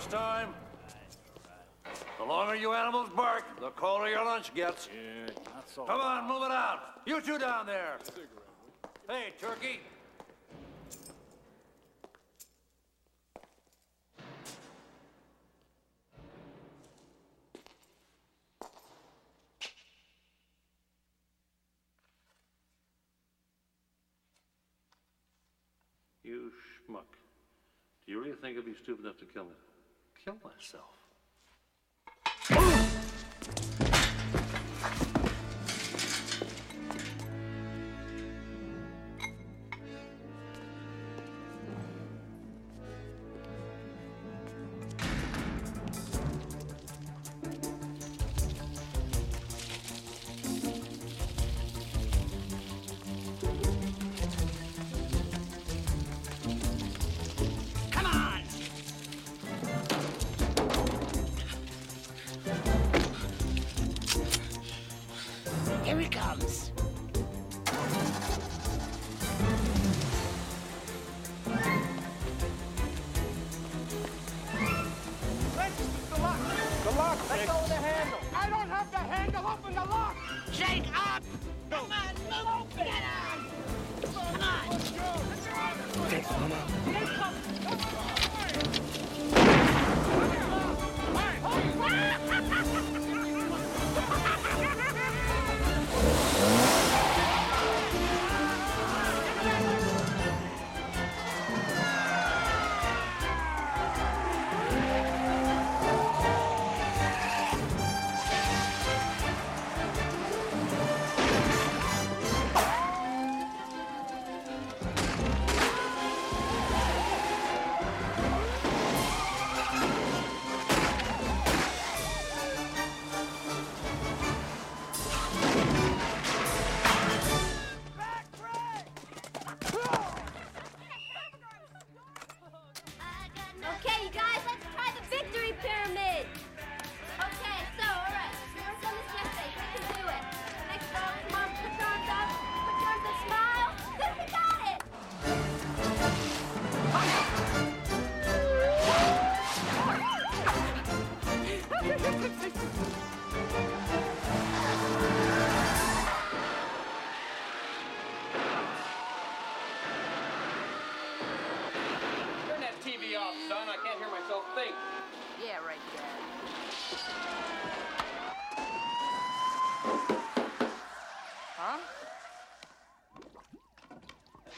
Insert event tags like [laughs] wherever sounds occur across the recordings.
lunchtime. The longer you animals bark, the colder your lunch gets. Yeah, Come on, move it out. You two down there. Hey, Turkey. You schmuck. Do you really think I'd be stupid enough to kill me? kill myself. [gasps] [laughs]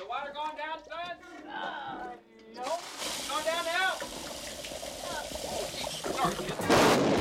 The water going down, son? Uh, no. Going down now? Uh, oh, geez. Sorry, kid.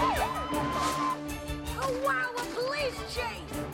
Oh wow, a police chase!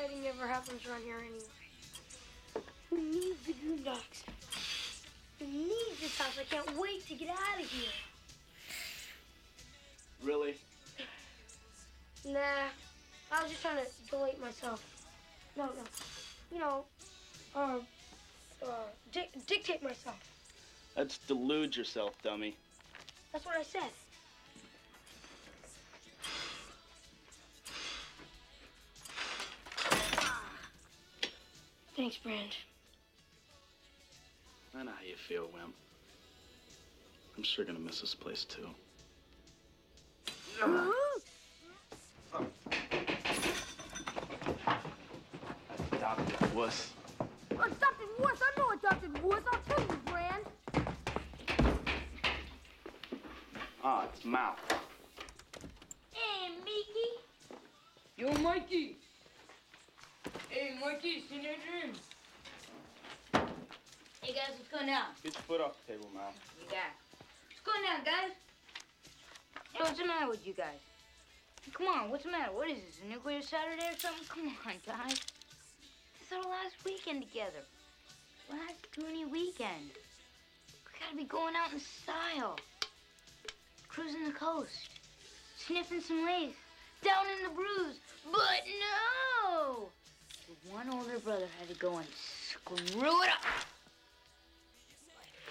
exciting ever happens around here anyway. We need the Goondocks. We need this house. I can't wait to get out of here. Really? Nah. I was just trying to delete myself. No, no. You know, um, uh, di dictate myself. That's delude yourself, dummy. That's what I said. Thanks, Brand. I know how you feel, Wimp. I'm sure gonna miss this place too. Adopted wuss. Adopted wuss. I know adopted wuss. I'll tell you, Brand. Ah, it's Mal. Hey, Mickey. Yo, Mikey. Hey, Mikey, seen your dreams? Hey guys, what's going on? Get your foot off the table, Mal. Yeah. What's going on, guys? Hey, what's the matter with you guys? Come on, what's the matter? What is this, a nuclear Saturday or something? Come [laughs] on, guys. It's our last weekend together. Last toony weekend. We gotta be going out in style. Cruising the coast. Sniffing some lace. Down in the brews. But no! One older brother had to go and screw it up.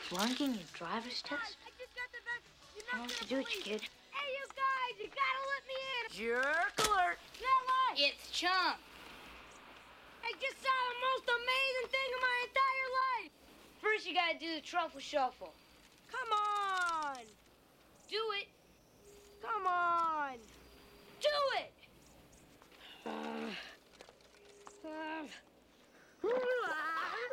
Flunking your driver's test? I just got the best. You're I don't know what to do with you, kid. Hey, you guys, you gotta let me in. Jerk alert. Not lie. It's Chunk. I just saw the most amazing thing in my entire life. First, you gotta do the truffle shuffle. Come on. Do it. Come on. Do it. [sighs] Um, um. Cut it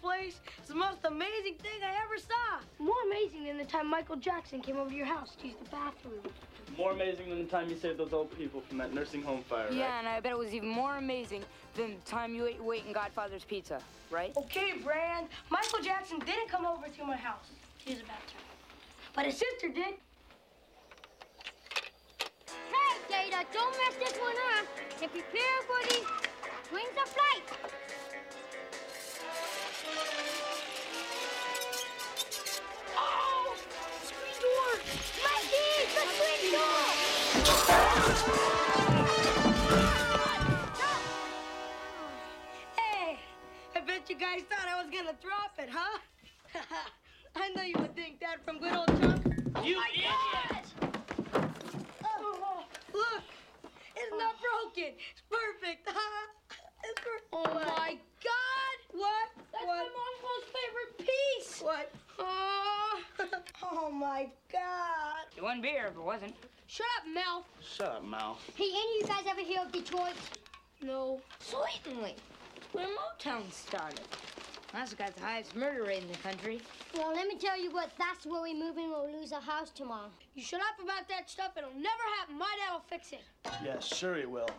place. It's the most amazing thing I ever saw. More amazing than the time Michael Jackson came over to your house to use the bathroom. More amazing than the time you saved those old people from that nursing home fire, Yeah, right? and I bet it was even more amazing than the time you ate your weight in Godfather's Pizza, right? Okay, Brand. Michael Jackson didn't come over to my house to use the bathroom. But his sister did. Hey, Data, don't mess this one up. And prepare for the wings of flight. It's not broken. It's perfect, huh? It's perfect. Oh my God! What? That's what? my mom's most favorite piece. What? Oh, [laughs] oh my God! It wouldn't be here if it wasn't. Shut up, Mel. Shut up, Mel. Hey, any of you guys ever hear of Detroit? No. Certainly. Where Motown started. That's got the highest murder rate in the country. Well, let me tell you what. That's where we move in. We'll lose our house tomorrow. You shut up about that stuff. It'll never happen. My dad will fix it. Yeah, sure he will.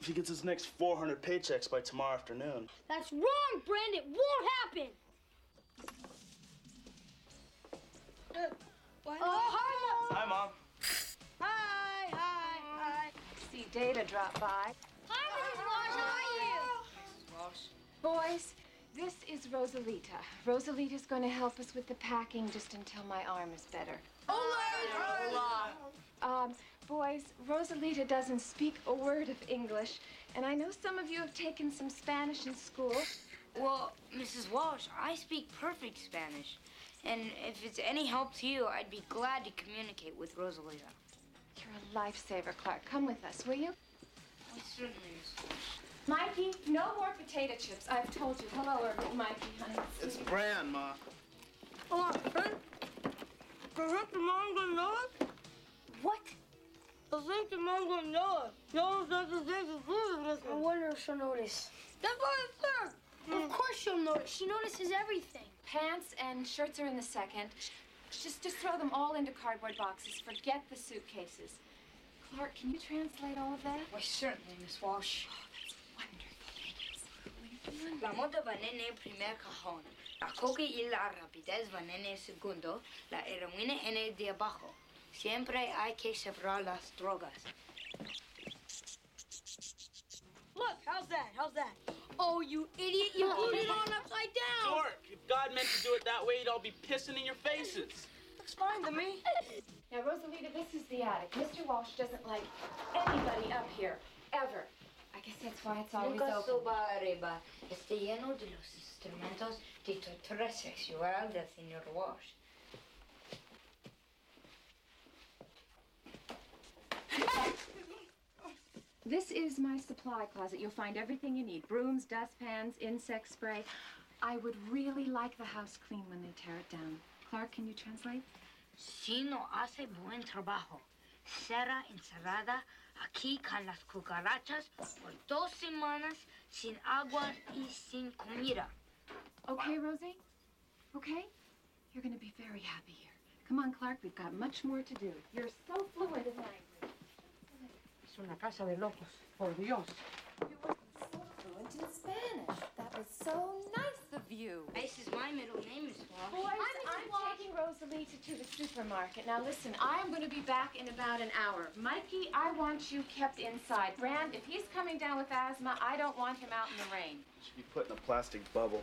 If he gets his next 400 paychecks by tomorrow afternoon. That's wrong, Brand. It won't happen. Uh, what? Oh, hi, Mom. Hi, Mom. Hi, hi, hi. See Data drop by. Hi, Mrs. Walsh. How are you? Walsh. Boys, this is Rosalita. Rosalita's going to help us with the packing just until my arm is better. Um, boys, Rosalita doesn't speak a word of English, and I know some of you have taken some Spanish in school. Well, Mrs. Walsh, I speak perfect Spanish. And if it's any help to you, I'd be glad to communicate with Rosalita. You're a lifesaver, Clark. Come with us, will you? Well, certainly, Mrs. Walsh. Mikey, no more potato chips. I've told you. Hello, Mikey, honey. It's Bran, Ma. Hold oh, on, friend. I think your mom gonna. What? I think your mom gonna know it. No one says the things is losing this I one. wonder if she'll notice. That's what I said. Of course she'll notice. She notices everything. Pants and shirts are in the second. Just, just throw them all into cardboard boxes. Forget the suitcases. Clark, can you translate all of that? Why, certainly, Miss Walsh. Oh, wonderful. La moda va en el primer cajón. La coca y la rapidez van en el segundo. La heroína en el de abajo. Siempre hay que separar las drogas. Look, how's that? How's that? Oh, you idiot! You oh. put it on upside down. Dork, if God meant to do it that way, you'd all be pissing in your faces. Looks fine to me. Now, Rosalita, this is the attic. Mr. Walsh doesn't like anybody up here, ever. I guess that's why it's always Nunca open. suba arriba. Está lleno de los instrumentos de tortura sexual del señor Walsh. This is my supply closet. You'll find everything you need brooms, dustpans, insect spray. I would really like the house clean when they tear it down. Clark, can you translate? Si no hace buen trabajo, será encerrada aquí con las cucarachas por dos semanas sin agua y sin comida. Okay, Rosie? Okay? You're going to be very happy here. Come on, Clark, we've got much more to do. You're so fluent in language. Es una casa de locos, por Dios. You were so fluent in Spanish. That was so nice of you. This is my middle name, Miss Walsh. Boys, I'm, taking Rosalita to the supermarket. Now listen, I'm going to be back in about an hour. Mikey, I want you kept inside. Brand, if he's coming down with asthma, I don't want him out in the rain. Should be put in a plastic bubble.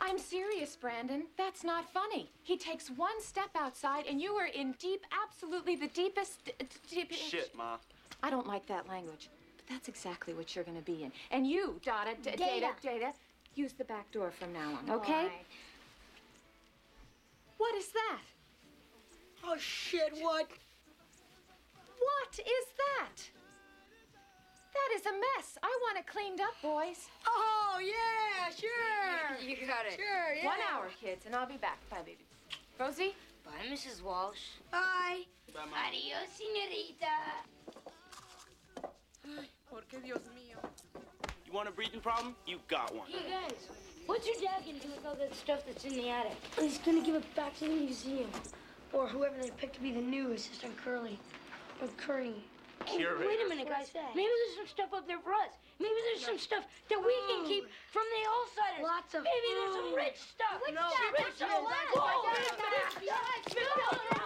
I'm serious, Brandon. That's not funny. He takes one step outside, and you are in deep, absolutely the deepest. d- Shit, Ma. I don't like that language, but that's exactly what you're going to be in. And you, Dada, D- Data, Data, use the back door from now on, okay? All right. What is that? Oh shit! What? What is that? That is a mess. I want it cleaned up, boys. Oh yeah, sure. [laughs] You got it. Sure, yeah. One hour, kids, and I'll be back. Bye, baby. Rosie? Bye, Mrs. Walsh. Bye. Bye, Ma. Adios, señorita. You want a breathing problem? You got one. Hey, guys, what's your dad gonna do with all that stuff that's in the attic? He's gonna give it back to the museum, or whoever they pick to be the new assistant Curly, or Curry. Curator. Wait a minute, guys. Maybe there's some stuff up there for us. Maybe there's some stuff that we can keep from the outsiders. Lots of Maybe there's some rich stuff. Which No, stuff? Rich which stuff. stuff? Whoa, That's oh, wait a my minute. dad's Guys, back. no, It's no,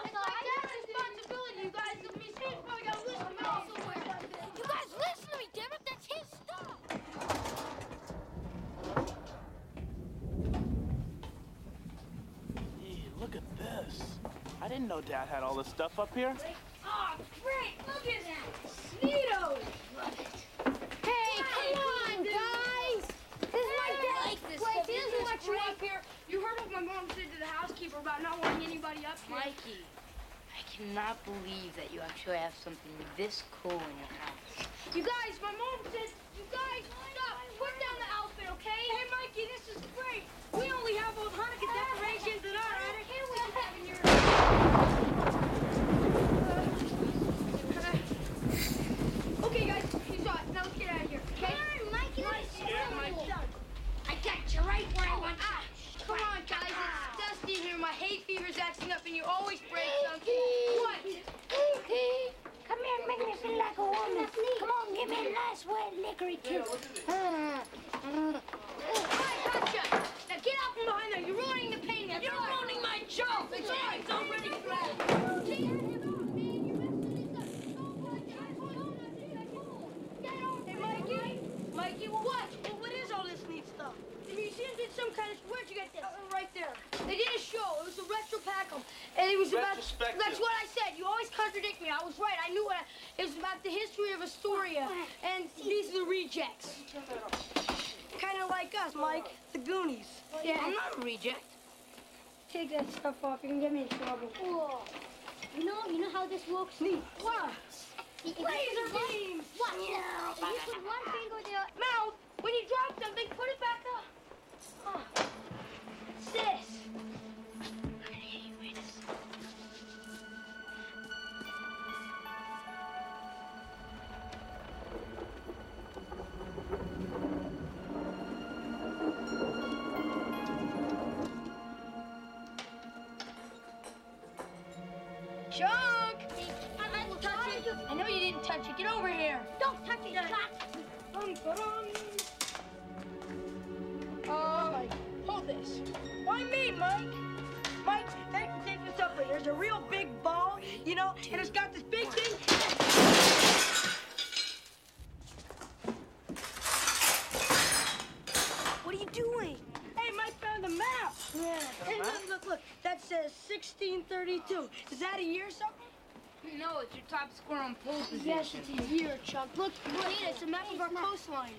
it's like dad's responsibility. You guys, the museum's probably got a list of mail somewhere. You damn it. That's his stuff. Hey, look at this. I didn't know Dad had all this stuff up here. Oh, great! Look at that! Neato! Hey, come on, guys! This is my dad's this place. stuff. He This doesn't is want you up here. You heard what my mom said to the housekeeper about not wanting anybody up here. Mikey, I cannot believe that you actually have something this cool in your house. You guys, my mom said, you guys, stop! Put down the outfit, okay? Hey, Mikey, this is great. We only have those Hanukkah decorations in our attic. Can't we just have in your... Okay, guys, you saw it. Now let's get out of here. Okay? Come on, Mikey, let's Yeah, Mikey. I got you right where I want you. Ah, come on, guys. It's dusty in here. My hay fever's acting up, and you always break something. What? Come me like a woman. Come on, give me a nice wet lickery kiss. All right, gotcha. Now get out from behind there. You're ruining the painting. You're ruining my joke. It's all right. It's already flat. Hey, Mikey. Mikey, what? Well, what is all this neat stuff? The museum did some kind of. Where'd you get this? Uh, right there. They did a show. It was a retropacum, and it was about. That's what I said. You always contradict me. I was right. I knew what. I, it was about the history of Astoria, uh, uh, and these are the rejects. Kind of like us, Mike. The Goonies. Yeah. I'm not a reject. Take that stuff off. You can get me in trouble. Whoa. You know, you know how this works? Neat. What? Laser put one- beams. What? If you put one finger there. Mouth. When you drop something, put it back up. Sis. This. Why me, Mike? Mike, take, take this up here. There's a real big ball, you know, and it's got this big thing. What are you doing? Hey, Mike found the map. Yeah. Hey, look, look, look. That says 1632. Is that a year or something? No, it's your top score on pole position. Yes, it's a year, Chuck. Look, look, it's a map of our coastline.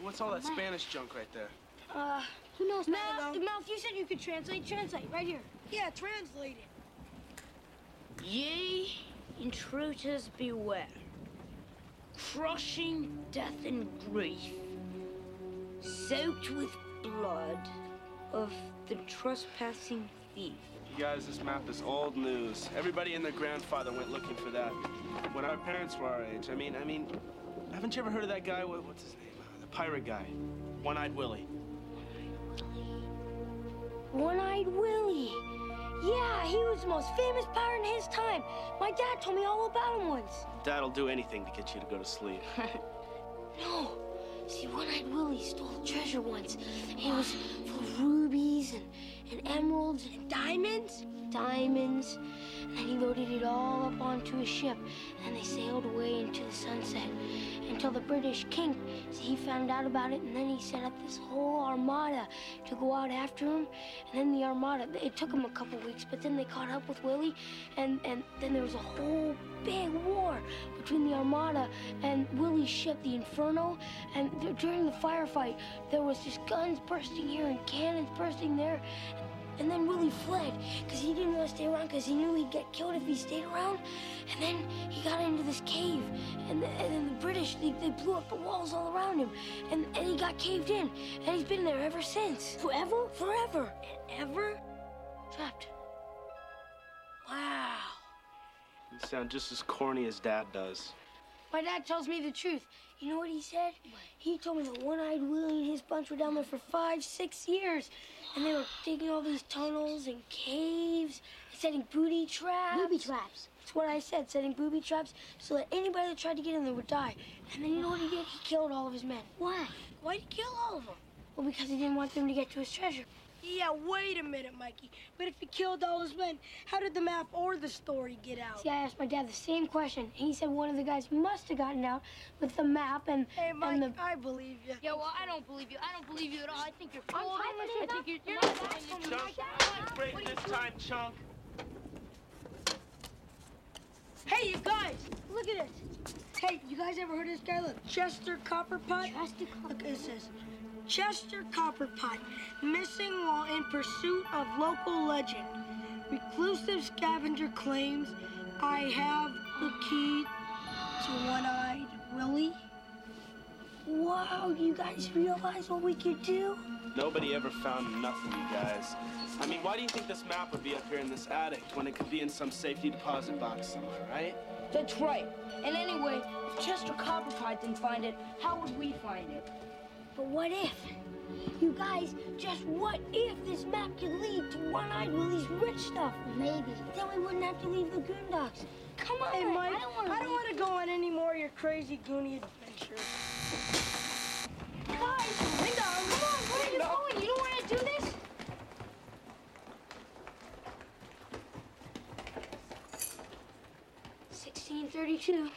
What's all that Spanish junk right there? Uh, who knows? Mouth, Mouth, you said you could translate. Translate, right here. Yeah, translate it. Ye intruders beware, crushing death and grief, soaked with blood of the trespassing thief. You guys, this map is old news. Everybody and their grandfather went looking for that when our parents were our age. I mean, I mean, haven't you ever heard of that guy? What- What's his name? Uh, The pirate guy, One-Eyed Willie. One-eyed Willie. Yeah, he was the most famous pirate in his time. My dad told me all about him once. Dad'll do anything to get you to go to sleep. [laughs] No. See, One-Eyed Willie stole treasure once. It was full of rubies and, and emeralds and diamonds. Diamonds. And then he loaded it all up onto a ship. And they sailed away into the sunset until the British king, he found out about it. And then he set up this whole armada to go out after him. And then the armada, it took him a couple weeks, but then they caught up with Willie. And, and then there was a whole big war between the Armada and Willie's ship, the Inferno. And th- during the firefight, there was just guns bursting here and cannons bursting there. And then Willie fled because he didn't want to stay around because he knew he'd get killed if he stayed around. And then he got into this cave, and, the, and then the British they, they blew up the walls all around him, and, and he got caved in, and he's been there ever since. Forever, forever, and ever trapped. Wow. You sound just as corny as Dad does. My dad tells me the truth. You know what he said? What? He told me that One-Eyed Willie and his bunch were down there for five, six years. And they were digging all these tunnels and caves, setting booty traps. Booby traps. That's what I said, setting booby traps so that anybody that tried to get in there would die. And then you know what he did? He killed all of his men. Why? Why'd he kill all of them? Well, because he didn't want them to get to his treasure. Yeah, wait a minute, Mikey. But if he killed all his men, how did the map or the story get out? See, I asked my dad the same question, and he said one of the guys must have gotten out with the map and Hey, Mike, and the- I believe you. Yeah, well, I don't believe you. I don't believe you at all. I think you're full of telling it. you I that- think you're, you're not telling Chunk, truth. break this time, Chunk. Hey, you guys, look at this. Hey, you guys ever heard of this guy? Look, Chester Copperpot. Chester Look, it says, Chester Copperpot, missing while in pursuit of local legend. Reclusive scavenger claims I have the key to one-eyed Willie. Wow, you guys realize what we could do? Nobody ever found nothing, you guys. I mean, why do you think this map would be up here in this attic when it could be in some safety deposit box somewhere, right? That's right. And anyway, if Chester Copperpot didn't find it, how would we find it? But what if? You guys, just what if this map could lead to One-Eyed Willie's rich stuff? Maybe. Then we wouldn't have to leave the Goondocks. Come on, hey, Mike. I don't want to. I don't want to go on any more of your crazy Goonie adventures. Guys, Linda, come on. Where are you going? You don't want to do this? Sixteen thirty-two.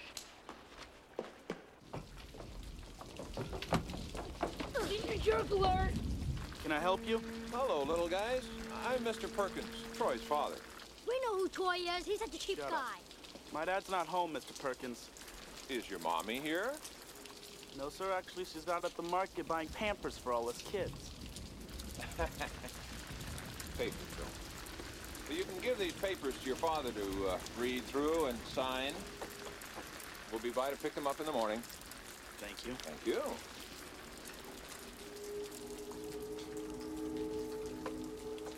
Senior jerk alert. Can I help you? Hello, little guys. I'm Mr. Perkins, Troy's father. We know who Troy is. He's such a cheap Shut guy. up. My dad's not home, Mr. Perkins. Is your mommy here? No, sir. Actually, she's out at the market buying Pampers for all us kids. [laughs] Papers, Joe. So you can give these papers to your father to uh, read through and sign. We'll be by to pick them up in the morning. Thank you. Thank you.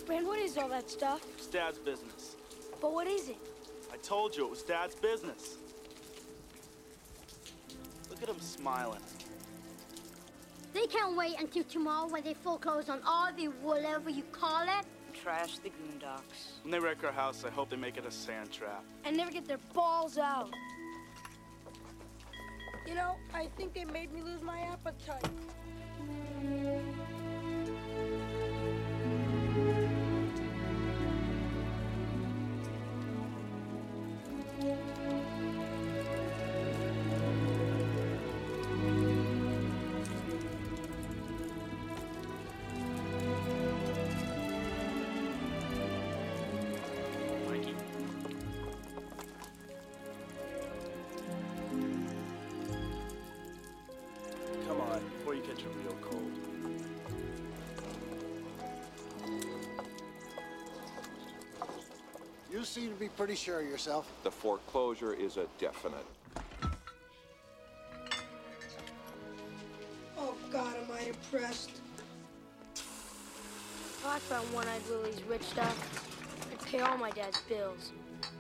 Brand, what is all that stuff? It's Dad's business. But what is it? I told you it was Dad's business. Look at him smiling. They can't wait until tomorrow when they foreclose on all the whatever you call it. trash the Goondocks. When they wreck our house, I hope they make it a sand trap. And never get their balls out. You know, I think they made me lose my appetite. Seem to be pretty sure of yourself. The foreclosure is a definite. Oh, God, am I impressed. I found one-eyed Willie's rich stuff. I'd pay all my dad's bills.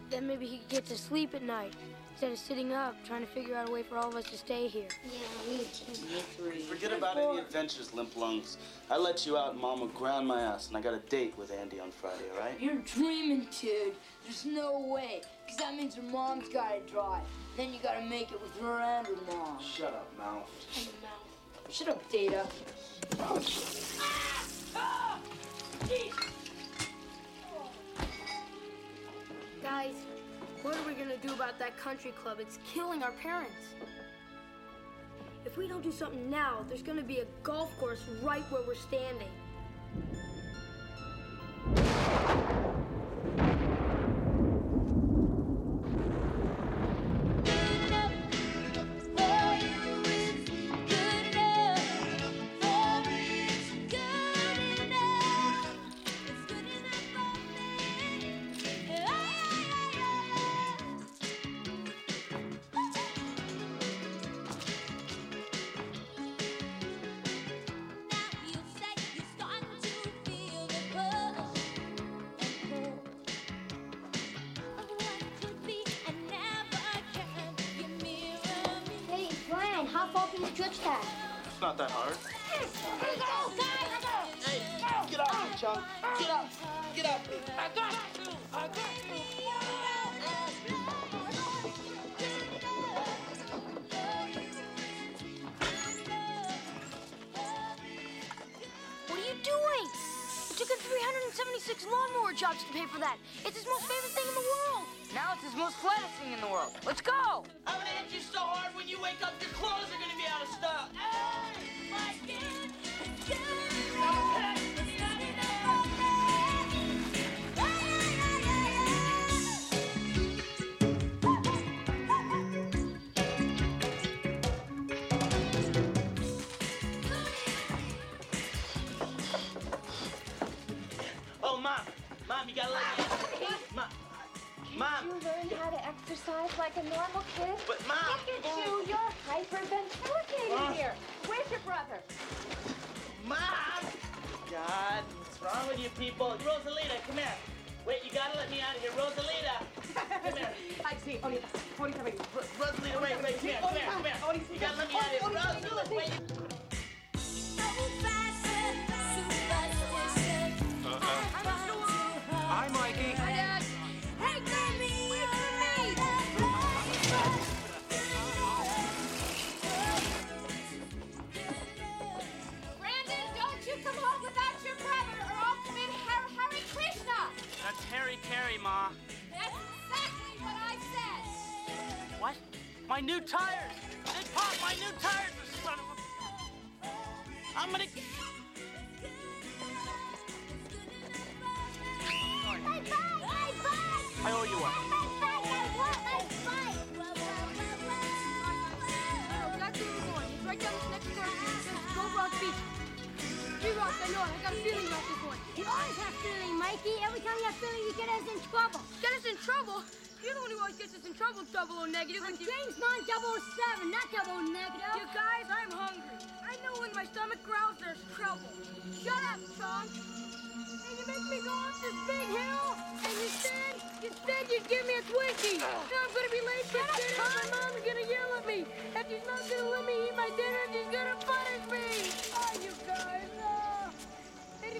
Then maybe he could get to sleep at night instead of sitting up trying to figure out a way for all of us to stay here. Yeah, me too. Forget about any adventures, limp lungs. I let you out and Mama ground my ass, and I got a date with Andy on Friday, all right? You're dreaming, dude. There's no way. Because that means your mom's gotta drive. Then you gotta make it with her and her mom. Shut up, mouth. Shut up, Data. Guys, what are we gonna do about that country club? It's killing our parents. If we don't do something now, there's gonna be a golf course right where we're standing. That's Carey, Ma. That's exactly what I said. What? My new tires! They popped my new tires, you son of a... I'm gonna... I owe you one. Oh, that's where we're going. It's right down this next corner. Gold Rock Beach. G-Rock, I know. I got a feeling always have feeling, Mikey. Every time you have feeling, you get us in trouble. Get us in trouble? You're the one who always gets us in trouble, double O negative. I'm James Bond 007, not double negative. You guys, I'm hungry. I know when my stomach growls, there's trouble. Shut up, Chunk. And you make me go up this big hill, and you said, you said you'd give me a Twinkie. Now I'm gonna be late for dinner. My mom's gonna yell at me, and she's not gonna let me eat my dinner, and she's gonna punish me. Oh, you guys.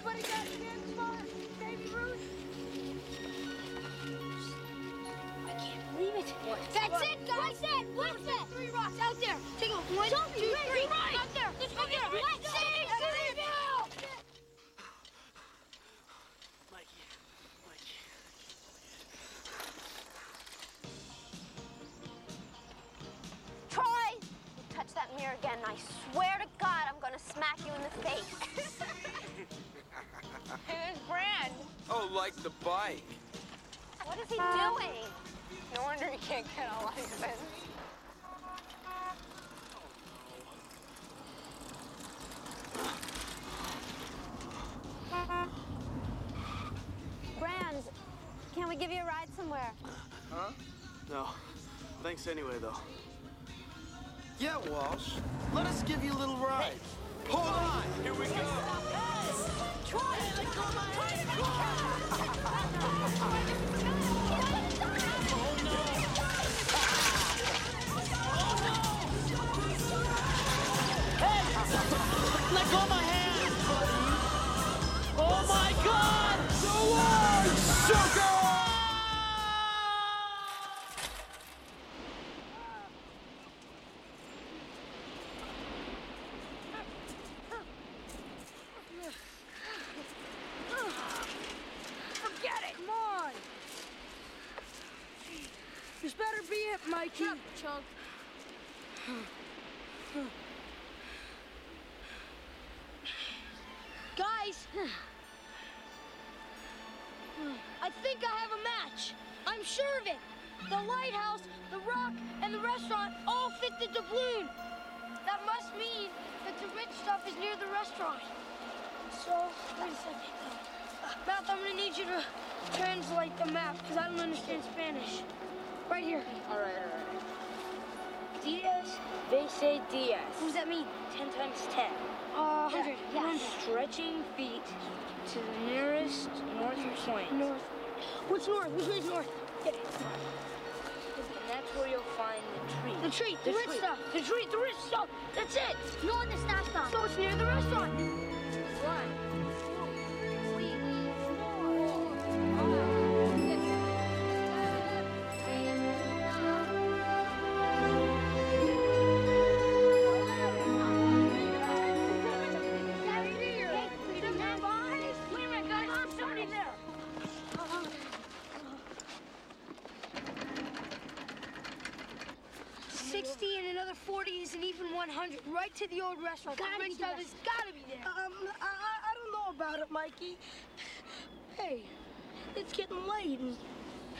Everybody got dance Ruth. I can't believe it. What? That's what? it, guys. What's that? What's that? Three rocks out there. Take a one, Sophie, two, three. Right. Out there. Let's go get it. What? Six. Mikey, Mikey. Troy, you touch that mirror again, and I swear to God, I'm gonna smack you in the face. [laughs] Hey, there's Brand. Oh, like the bike. What is he doing? No wonder he can't get a license. Brands, can we give you a ride somewhere? Huh? No. Thanks anyway, though. Yeah, Walsh. Let us give you a little ride. Hold on. Here we go. Let go of my hand! Oh my god! Forget it. Come on. This better be Chunk. Guys, I think I have a match. I'm sure of it. The lighthouse, the rock, and the restaurant all fit the doubloon. That must mean that the rich stuff is near the restaurant. So, wait a second. Mouth, I'm gonna need you to translate the map because I don't understand Spanish. Right here. All right, all right. Diez, they say Diez. What does that mean? Ten times ten. Uh, 100. Yeah. Stretching feet to the nearest north point. North. What's north? Which way's north? Yeah. And that's where you'll find the tree. The tree, the, rich tree. stuff. The tree, the rich stuff. That's it. No, the stop stop. So it's near the restaurant. Right. To the old restaurant. Gotta the be rich the stuff has gotta be there. Um, I, I, I don't know about it, Mikey. Hey, it's getting late, and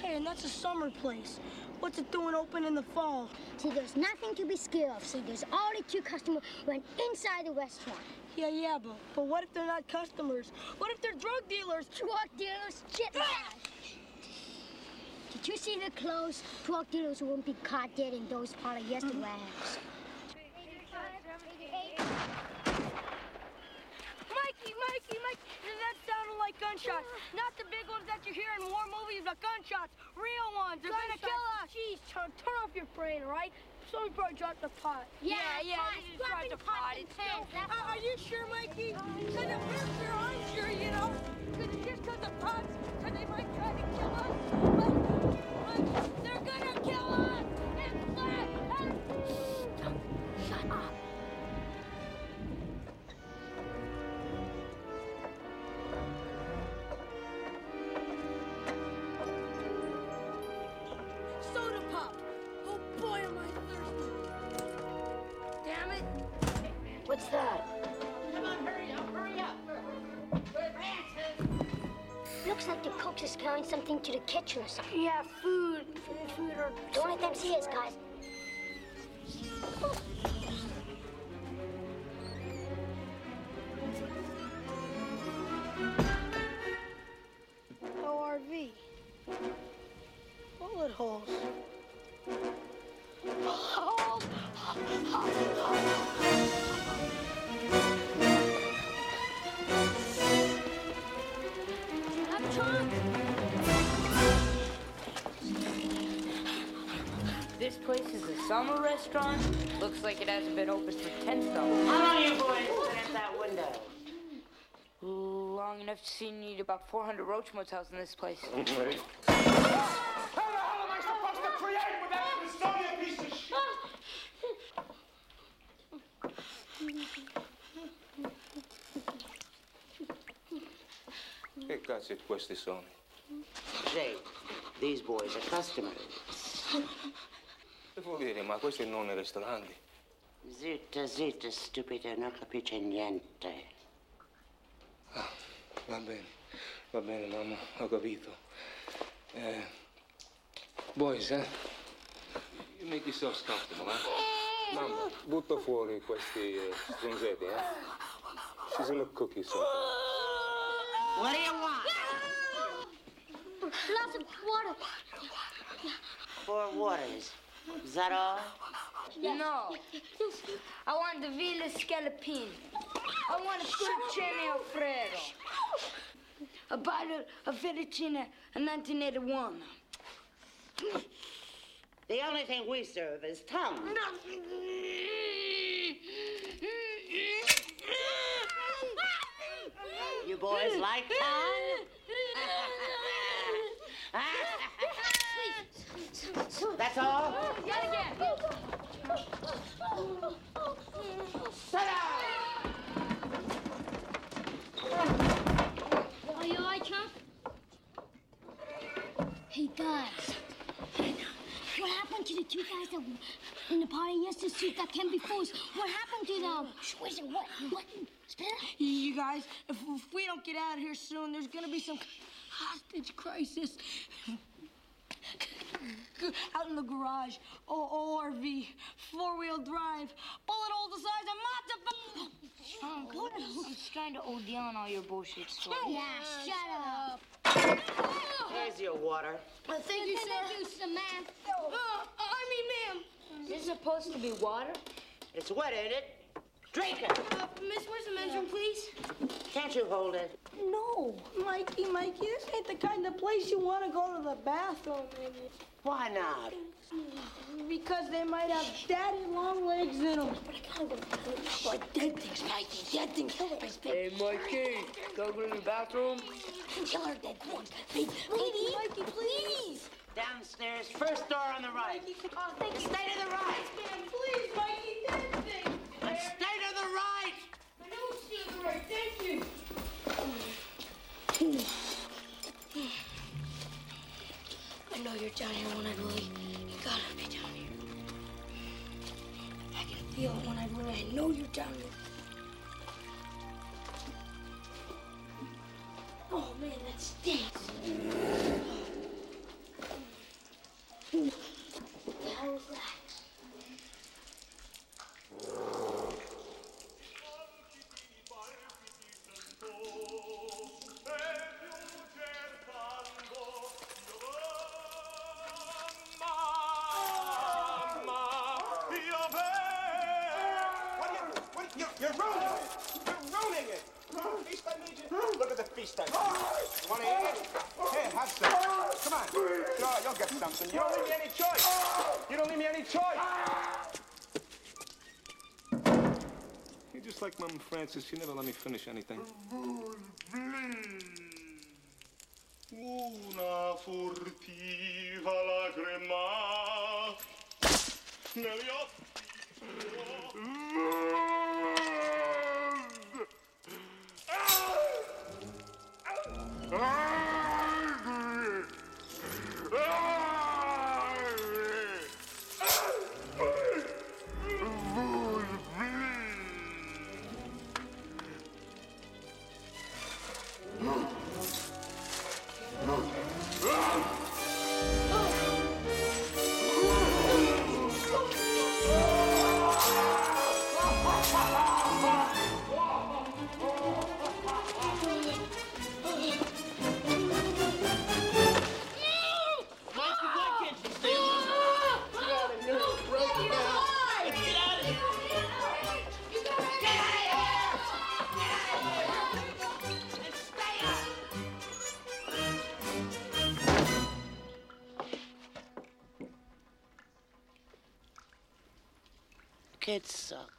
hey, and that's a summer place. What's it doing open in the fall? See, there's nothing to be scared of. See, there's only two customers went inside the restaurant. Yeah, yeah, but but what if they're not customers? What if they're drug dealers? Drug dealers, shit Did you see the clothes? Drug dealers won't be caught dead in those part of yesterday warehouse. Mikey, Mikey, Mikey, that sounded like gunshots. Not the big ones that you hear in war movies, but gunshots. Real ones. They're gonna kill us. Jeez, turn, turn off your brain, right? Someone probably dropped the pot. Yeah, yeah, they just dropped the pot. It's still- that's uh, Are, you sure, Mikey? If we're sure, I'm sure, you know. Because just because of pots, because they might try to kill us. But, but they're gonna kill us. See us, guys. Restaurant. Looks like it hasn't been open for ten summers. How long you boys been at that window? Long enough to see you need about 400 roach motels in this place. [laughs] How the hell am I supposed to create without this stony piece of shit? Che cazzo questi sono? Jay, these boys are customers. Vuol dire? Ma questo non è ristorante. Zitta, zitta, stupida, non capisce niente. Va bene, va bene, mamma, ho capito. Eh, boys, eh? You make yourselves comfortable, eh? Mamma, butta fuori questi eh, stronzetti, eh? She's gonna cook you something. What do you want? Lots of water. Four waters. Is that all? No. I want the veal scaloppini. I want a fettuccine Alfredo. A bottle of fettuccine in 1981. The only thing we serve is tongue. You boys like tongue? [laughs] That's all? Yet again. Are you alright, Chunk? Hey, guys. What happened to the two guys that were in the party yesterday that can't be fools? What happened to them? Shh, Where's it? What? What? Spare? You guys, if, if we don't get out of here soon, there's gonna be some hostage crisis. [laughs] Out in the garage, o- ORV, four-wheel drive, bullet hole the size of Mazda. Chunk, I'm trying to OD on all your bullshit stories. Yeah, shut up. Here's your water. Uh, thank you, sir. Thank you, sir, ma'am. Uh, I mean, ma'am. Is this supposed to be water? It's wet, ain't it? Drink. Uh, miss, where's the men's room, please? Can't you hold it? No, Mikey, Mikey, this ain't the kind of place you want to go to the bathroom in. Why not? Because they might have daddy long legs in them. But I gotta go. to Like dead things, Mikey, dead things. Hey, Mikey, go to the bathroom. Tell her dead things. Lady, Lady, Mikey, please. Downstairs, first door on the right. Oh, thank you. Stay to the right. Man, please, Mikey, dead things. And stay to the right. I know it's to the right. Thank you. I know you're down here when I Willie. You gotta be down here. I can feel it when I Willie. I know you're down here. Oh man, that stinks. What you. Look at the feast I. You want to eat it? Here, have some. Come on. Sure, you'll get something. You don't leave me any choice. You don't leave me any choice. You're just like Mom Francis. She never let me finish anything. Una furtiva lacrima negli Mikey, Kids suck.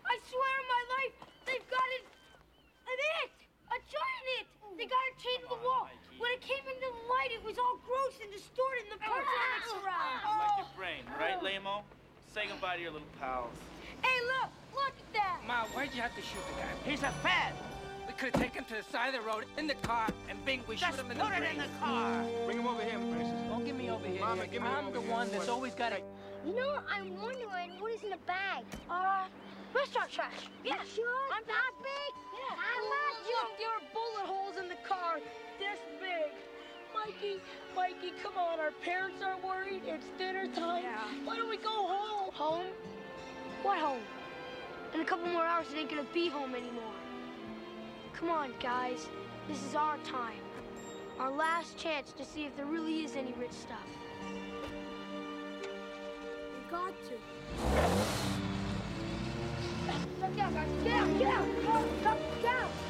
I swear on my life, they've got it. An it! A giant it! They got it chained to the wall. When it came into the light, it was all gross and distorted, and the parts on it around. Like your oh. brain, right, Lamo? Say goodbye to your little pals. Hey, look! Look at that! Ma, why'd you have to shoot the guy? He's a fed. We could have taken him to the side of the road in the car, and bing, we Just shoot him in put the it in the car. Bring him over here, Francis. Don't give me over here. Mama, Nick. give me I'm over the here. one that's always got to You know, I'm wondering what is in the bag. Uh, restaurant trash. Yeah, sure. I'm that big. Yeah. I'm not Look, there are bullet holes in the car this big. Mikey, Mikey, come on. Our parents are worried. It's dinner time. Yeah. Why don't we go home? Home? What home? In a couple more hours, it ain't gonna be home anymore. Come on, guys. This is our time. Our last chance to see if there really is any rich stuff. We got to. Get out, guys. Get out, get out. Go, go, get out.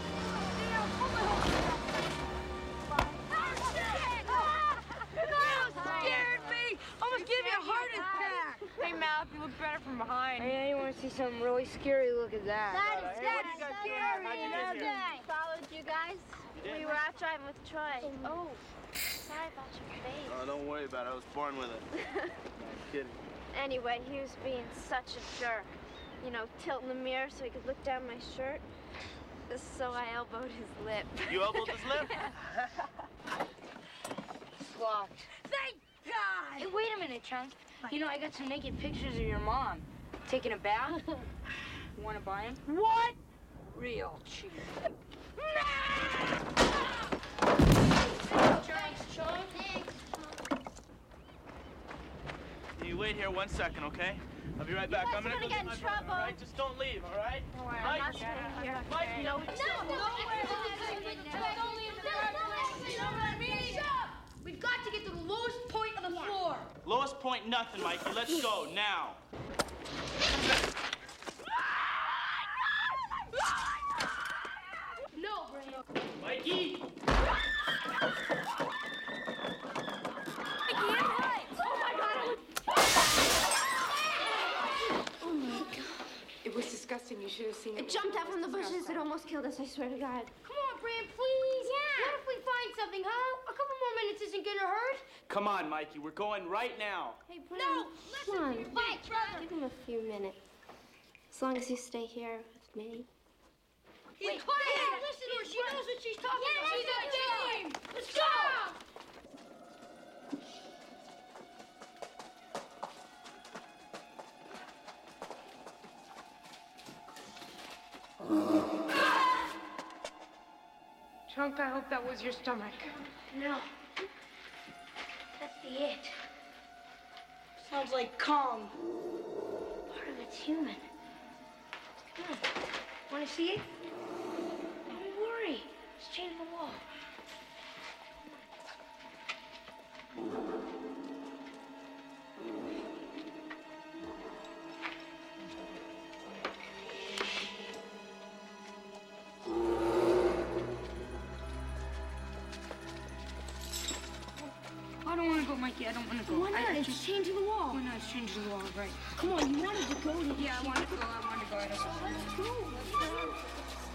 Attack. Hey, Mal, you look better from behind. Hey, you want to see something really scary? Look at that. That is Hey, what do you? How'd you get followed you guys. did? We were out driving with Troy. Oh. oh, sorry about your face. Oh, don't worry about it. I was born with it. [laughs] I'm kidding. Anyway, he was being such a jerk. You know, tilting the mirror so he could look down my shirt. So I elbowed his lip. You elbowed his lip? [laughs] It's locked. [laughs] Thank God. Hey, wait a minute, Chunk. You know, I got some naked pictures of your mom taking a bath. Want to buy them? What? Real cheap. Thanks, You wait here one second, okay? I'll be right back. I'm gonna are gonna get get my in brother, all right? Just don't leave, all right? I'm Mike, not staying here. Mike, No, no, no, We've got to get to the lowest point of the floor. Lowest point, nothing, Mikey. Let's go now. No, Brando. Mikey! [laughs] It was disgusting. You should have seen it. It jumped out from the bushes. It almost killed us, I swear to God. Come on, Bran, please. Yeah. What if we find something, huh? A couple more minutes isn't gonna hurt. Come on, Mikey. We're going right now. Hey, Brian. No, Come on. listen, fight, brother. Give him a few minutes. As long as you stay here with me. He's quiet. listen to her. She knows what she's talking Yeah, about. She's that's a it. game. Let's go. Chunk, I hope that was your stomach. No. That's the it. Sounds like Kong. Part of it's human. Come on. Want to see it? Don't worry. It's chained I don't want to go. Why not? I, I It's just- to the wall. Why not? It's to the wall, right? Come on, you wanted to go to Yeah, I want to go. I want to go. I don't to Let's go. Let's go.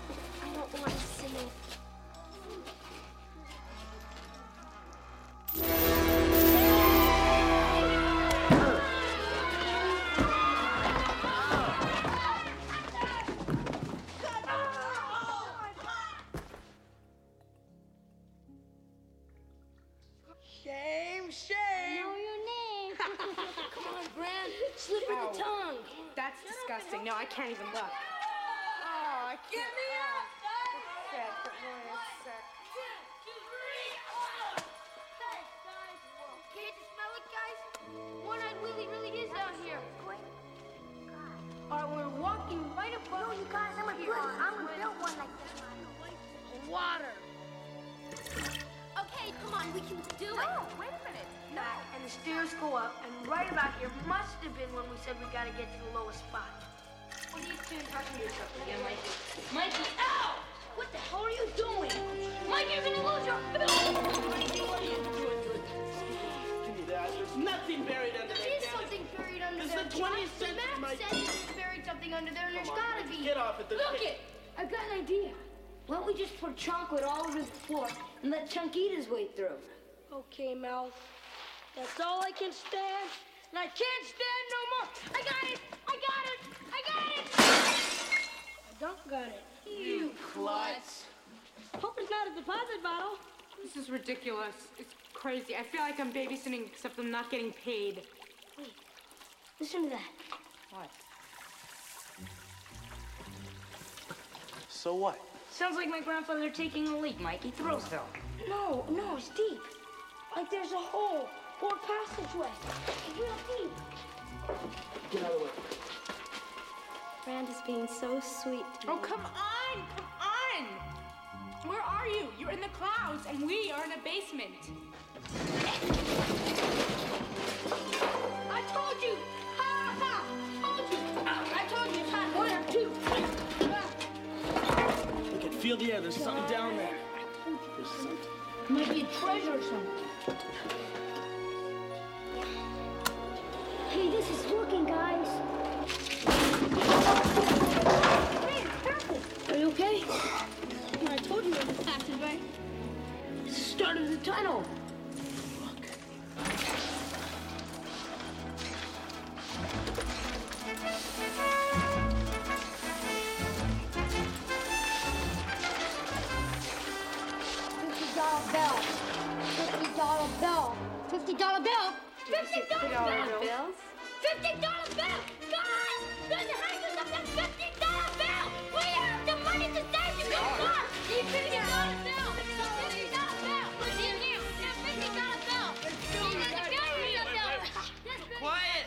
Floor and let Chunk eat his way through? Okay, Mel. That's all I can stand, and I can't stand no more. I got it! I got it! I got it! I don't got it. You klutz. Hope it's not a deposit bottle. This is ridiculous. It's crazy. I feel like I'm babysitting, except I'm not getting paid. Wait, listen to that. What? So what? Sounds like my grandfather taking a leak, Mikey. Thrillsville. No, no, it's deep. Like there's a hole or a passageway. It's real deep. Get out of the way. Brand is being so sweet. Oh, come on! Come on! Where are you? You're in the clouds, and we are in a basement. I told you! Feel the air. There's something down there. I think there's something. It Might be a treasure or something. Hey, this is working, guys. Hey, careful. Are you okay? I told you it was a passageway. It's the start of the tunnel. Fifty bill. Fifty dollar bill. Fifty dollar bill. Fifty dollar bill. Fifty dollar bill. Guys, there's a hundred of the fifty dollar bill. We have the money to save you from car. You fifty dollar bill. Fifty dollar bill. What's in here? Now fifty dollar bill. Here's the bill. Here's the bill. Quiet.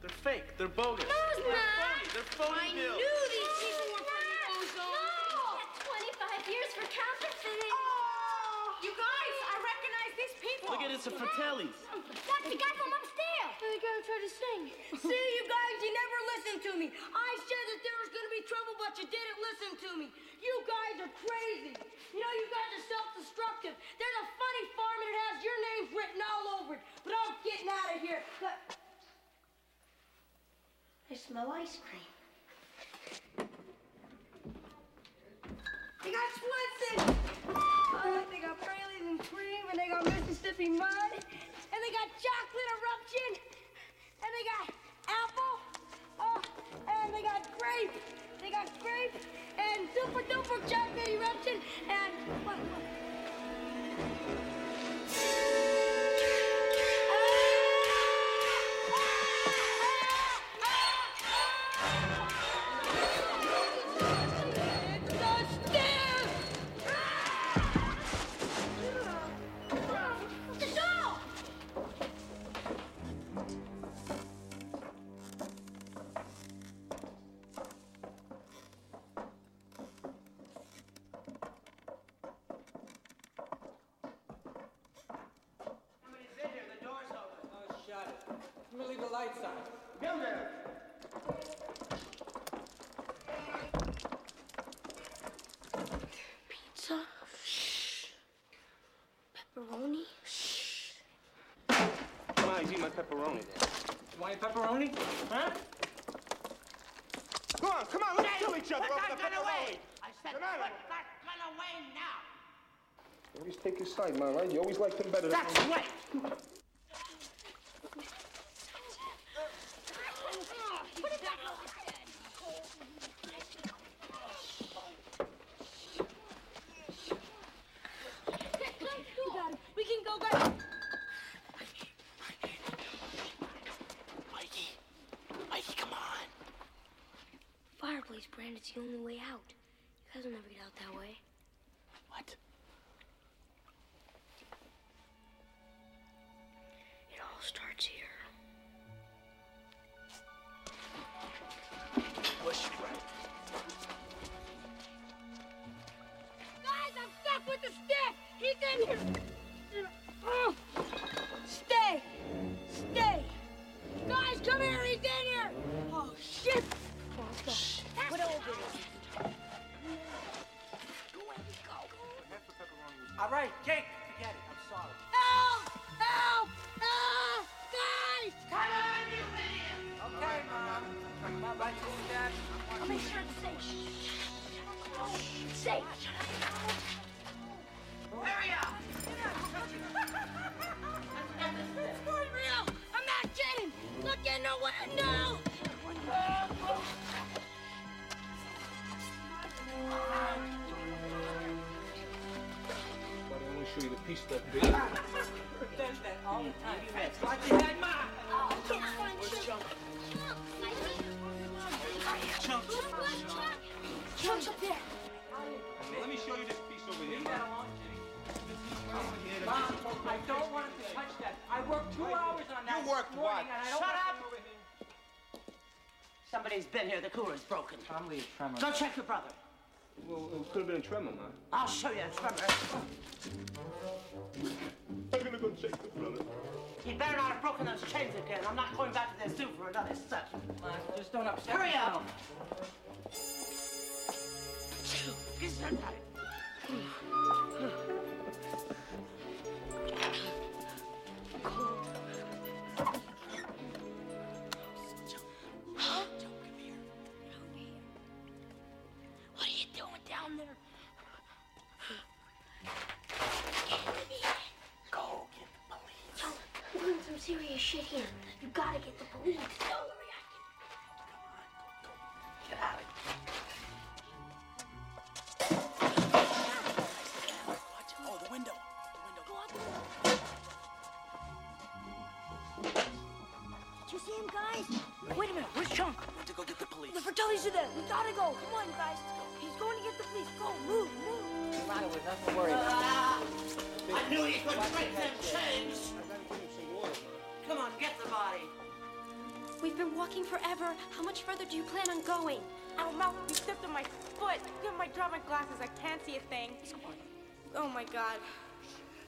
They're fake. They're bogus. No, it's They're not. phony. They're phony bills. knew these people were putting those on. No! 25 years for counterfeiting. You guys, I recognize these people. Look at it, it's a Fratelli's. That's the guy from upstairs. The guy who tried to sing. [laughs] See, you guys, you never listened to me. I said that there was going to be trouble, but you didn't listen to me. You guys are crazy. You know, you guys are self-destructive. There's a funny farm and it has your names written all over it. But I'm getting out of here. But I smell ice cream. They got Swenson. Oh, they got Baileys and cream, and they got Mississippi mud, and they got chocolate eruption, and they got apple, oh, and they got grape. They got grape and super duper chocolate eruption, and what? Somebody's pepperoni then. You want your pepperoni? Huh? Come on, come on, let's kill each other Put over that the gun away. pepperoni. I said Come on. put that gun away now. Always take his side, man, right? You always liked him better than That's right. Watch up there. Let me show you this piece over here. Leave that alone, Jenny. Mom, I don't want him to touch that. I worked two hours on that You worked what? and I don't Shut up! him over here. Somebody's been here. The cooler's broken. Probably a tremor. Go check your brother. Well, it could have been a tremor, Ma. I'll show you a tremor. I'm gonna go check the brother. You better not have broken those chains again. I'm not going back to the zoo for another set. Just don't upset Hurry up! What We've been walking forever. How much further do you plan on going? Ow, Mouth, you stepped on my foot. Look at my drop my glasses. I can't see a thing. Oh my god.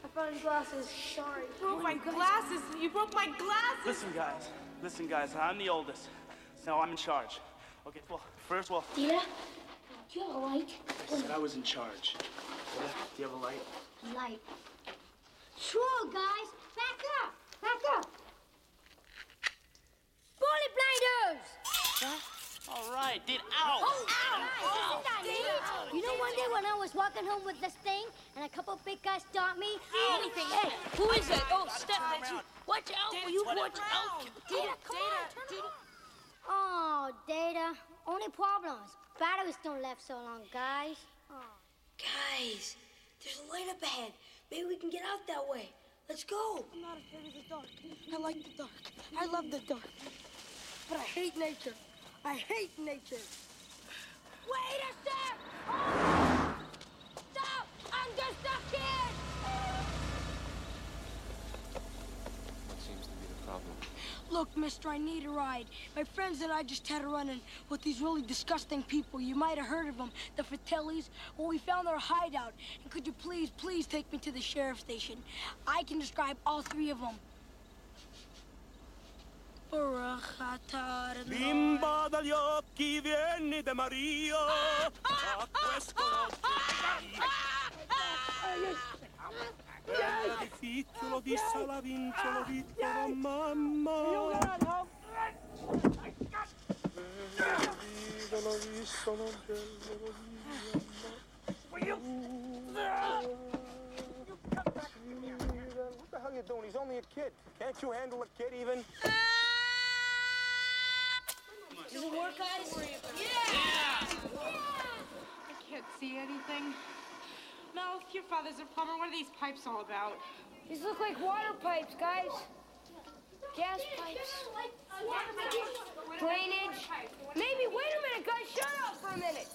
I found his glasses. Sorry. Broke my glasses. You broke my glasses. Listen, guys. Listen, guys. I'm the oldest, so I'm in charge. Okay, well, first, well, Data, do you have a light? I said I was in charge. Yeah, do you have a light? Light. Sure, guys. Back up. Back up. Bullet blinders. All right, did ow. Oh, ow! You know, one day when I was walking home with this thing, and a couple big guys stopped me. Anything. Hey, who is that? Oh, Stef, that's you. Watch out! Will you watch out? Data, come on, turn around. Oh, Data. Only problem is batteries don't last so long, guys. Oh. Guys, there's a light up ahead. Maybe we can get out that way. Let's go. I'm not afraid of the dark. I like the dark. I love the dark. But I hate nature. I hate nature. Wait a sec! Oh! Stop! I'm just a kid! What seems to be the problem? Look, mister, I need a ride. My friends and I just had a run-in with these really disgusting people. You might have heard of them, the Fratellis. Well, we found their hideout. And could you please, please take me to the sheriff's station? I can describe all three of them. Bimba dagli occhi vieni da Maria a questo Era difficile di sala vincolo piccolo mamma L'ho visto, non bello, What the hell are you doing? He's only a kid. Can't you handle a kid even? Does it work, guys? Yeah! yeah! I can't see anything. Mouth, your father's a plumber. What are these pipes all about? These look like water pipes, guys. Gas pipes. Drainage. Maybe, wait a minute, guys. Shut up for a minute.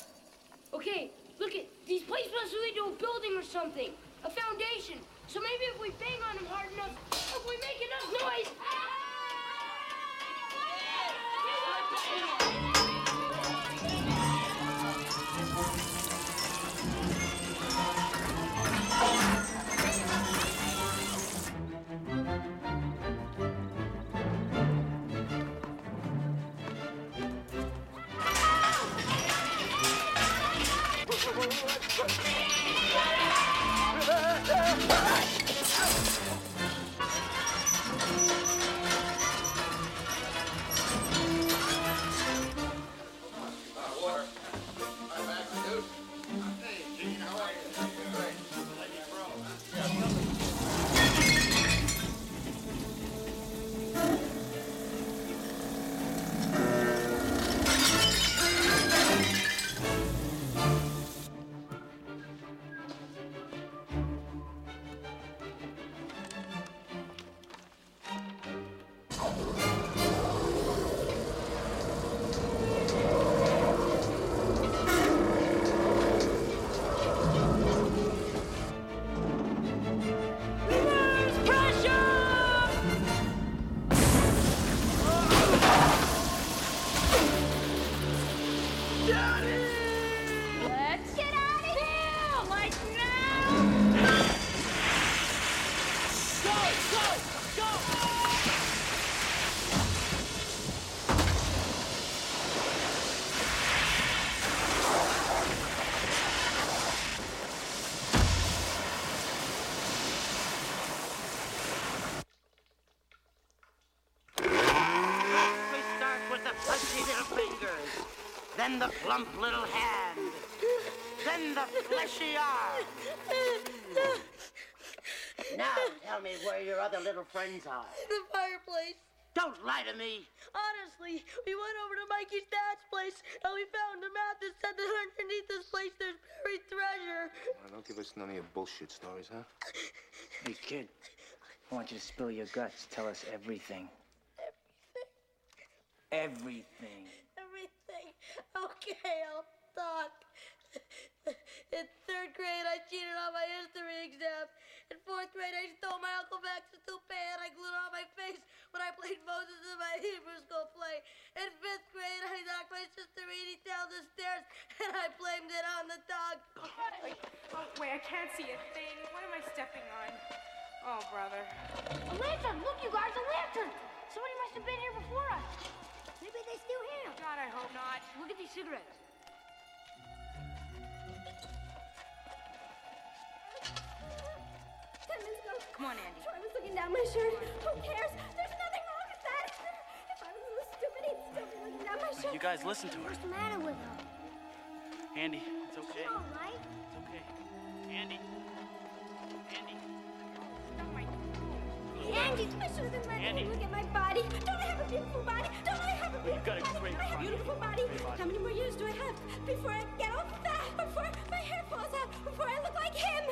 Okay, look at these pipes must lead to a building or something. A foundation. So maybe if we bang on them hard enough, if we make enough noise. then yeah. The plump little hand, then the fleshy arm. Now tell me where your other little friends are. The fireplace. Don't lie to me. Honestly, we went over to Mikey's dad's place and we found a map that said that underneath this place there's buried treasure. Well, don't give us none of your bullshit stories, huh? Hey, kid. I want you to spill your guts. Tell us everything. Everything. Everything. [laughs] Okay, I'll talk. [laughs] In third grade, I cheated on my history exam. In fourth grade, I stole my Uncle Max's toupee and I glued it on my face when I played Moses in my Hebrew school play. In fifth grade, I knocked my sister Edie down the stairs and I blamed it on the dog. Oh, wait, I can't see a thing. What am I stepping on? Oh, brother. A lantern! Look, you guys, a lantern! Somebody must have been here before us. Maybe they still here. God, I hope not. Look at these cigarettes. Ten minutes ago. Come on, Andy. Troy was looking down my shirt. Who cares? There's nothing wrong with that. If I was a little stupid, he'd still be looking down my shirt. You guys listen to her. What's the matter with her? Andy, it's okay. All right. It's okay. Andy. Andy. Andy, I should have been letting you look at my body. Don't I have a beautiful body? Don't I have a beautiful got a body? great I have a body. beautiful body. How many more years do I have before I get all fat? Before my hair falls out? Before I look like him?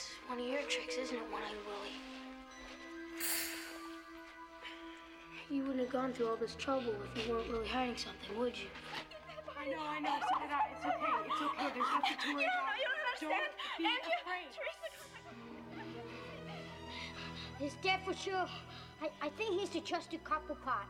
This is one of your tricks, isn't it, One Eyed Willie? [sighs] You wouldn't have gone through all this trouble if you weren't really hiding something, would you? I know, I know. So did I. It's okay. It's okay. There's nothing to worry You don't about. you don't understand. be Andy, afraid. He's dead for sure. I, I think he's the Chester Copperpot.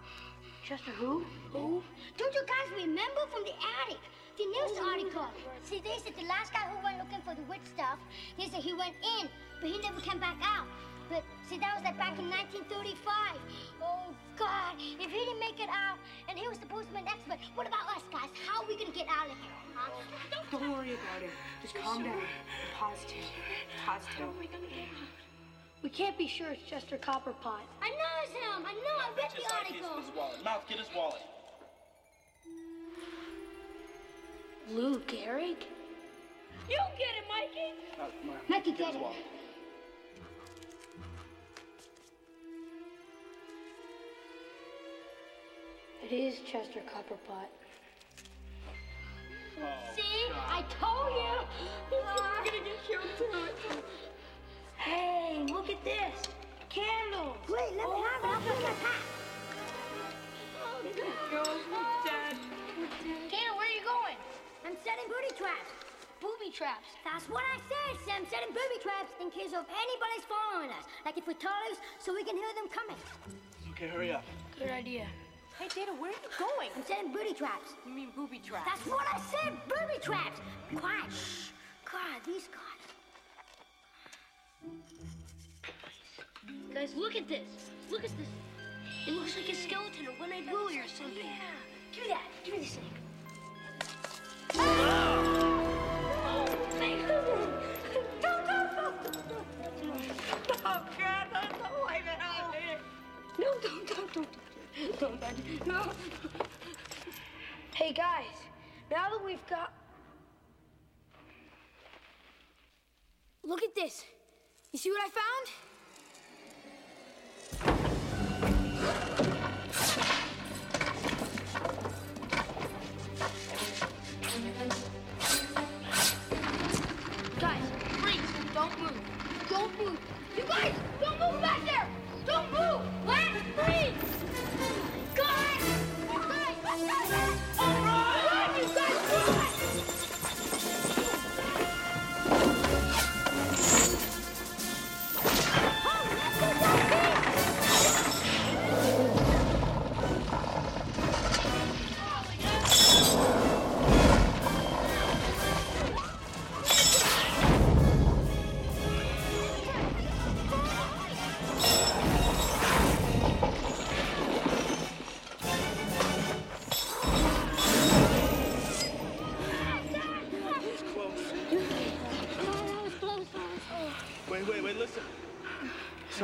Chester who? Who? Don't you guys remember from the attic? The news article. See, they said the last guy who went looking for the witch stuff, they said he went in, but he never came back out. But see, that was like back in 1935. Oh, God. If he didn't make it out, and he was supposed to be an expert, what about us, guys? How are we going to get out of here? Huh? Don't worry about it. Just calm down. Positive. Positive. We can't be sure it's Chester Copperpot. I know it's him. I know. I read the article. His wallet. Mouth, get his wallet. Lou Gehrig? You get it, Mikey. Mikey, get it. It is Chester Copperpot. See? I told you. You're gonna get killed too. Hey, look at this. Candles. Wait, let me oh. have it. I'll put my pack. Dad. Tina, where are you going? I'm setting booty traps. Booby traps. That's what I said, Sam. Setting booby traps in case of anybody's following us. Like if we tell us so we can hear them coming. Okay, hurry up. Good idea. Hey, Data, where are you going? I'm setting booty traps. You mean booby traps? That's what I said. Booby traps. Quiet. Shh. God, these guys. Guys, look at this. Look at this. It looks like a skeleton of One Eyed Willie or something. Give me that. Give me this thing. Hey, guys, now that we've got... Look at this. You see what I found? Guys! Don't move! Don't move! You guys, don't move back there! Don't move! What? Freeze! Guys! Guys! Guys!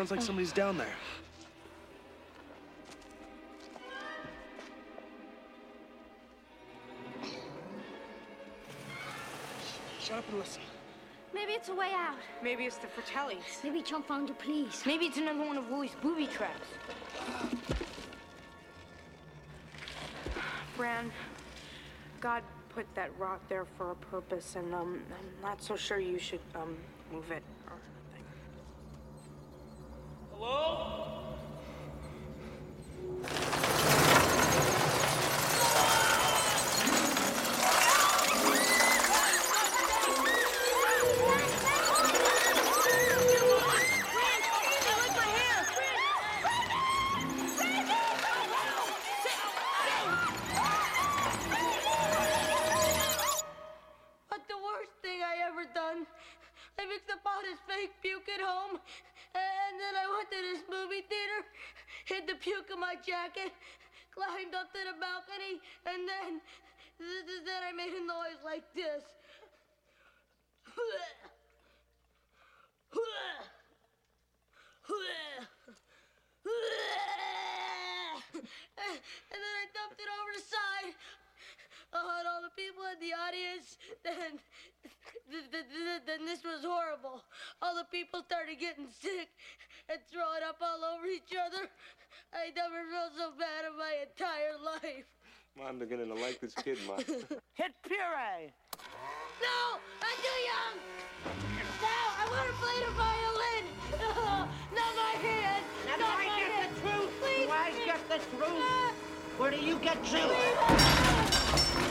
Sounds like somebody's down there. Shut up and listen. Maybe it's a way out. Maybe it's the Fratellis. Maybe Chunk found your police. Maybe it's another one of Willie's booby traps. Fran, God put that rock there for a purpose, and um, I'm not so sure you should um move it or anything. Hello? My jacket, climbed up to the balcony, and then, th- th- then I made a noise like this. And then I dumped it over the side. Oh, all the people in the audience, then, th- th- th- then this was horrible. All the people started getting sick and throwing up all over each other. I never felt so bad in my entire life. I'm beginning to like this kid, Ma. [laughs] Hit puree. No, I'm too young. No, I want to play the violin. No, [laughs] not my hand. Now, not do I my get hand. the truth? Please. Do I get the truth? Uh, Where do you get truth?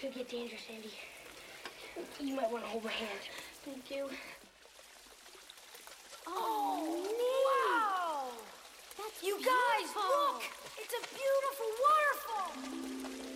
Could get dangerous, Andy. You might want to hold my hand. Thank you. Oh, oh wow! That's you guys, look! It's a beautiful waterfall!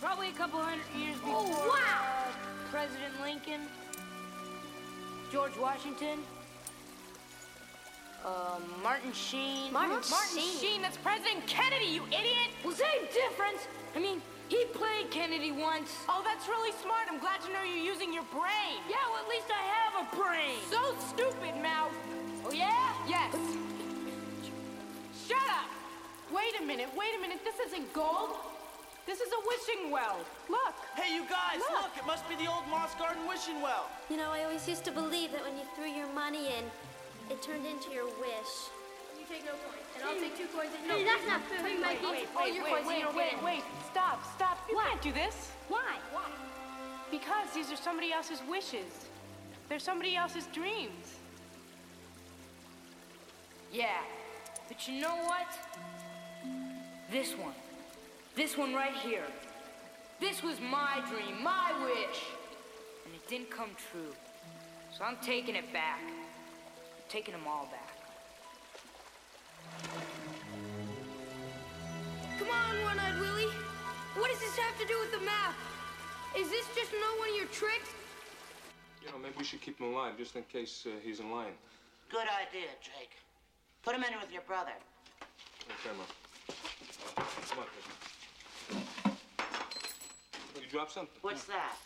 Probably a couple hundred years before. Oh, wow. uh, President Lincoln, George Washington, uh, Martin Sheen. Martin Martin Sheen. Sheen, that's President Kennedy, you idiot! Well, same difference. I mean, he played Kennedy once. Oh, that's really smart. I'm glad to know you're using your brain. Yeah, well, at least I have a brain. So stupid, Mouth. Oh, yeah? Yes. Shut up. Wait a minute, wait a minute. This isn't gold. This is a wishing well. Look. Hey, you guys, Look. look. It must be the old Moss Garden wishing well. You know, I always used to believe that when you threw your money in, it turned into your wish. You take no coins, and I'll take two coins. And Hey, that's not fair, Wait, Mikey. wait, Wait, your wait, coins, wait, wait, wait. Stop, stop. You can't do this. Why? Why? Because these are somebody else's wishes. They're somebody else's dreams. Yeah. But you know what? This one. This one right here. This was my dream, my wish. And it didn't come true. So I'm taking it back. I'm taking them all back. Come on, One-Eyed Willie. What does this have to do with the map? Is this just another one of your tricks? You know, maybe we should keep him alive just in case uh, he's in line. Good idea, Jake. Put him in with your brother. Okay, Ma. Uh, come on, kid. You dropped something. What's that?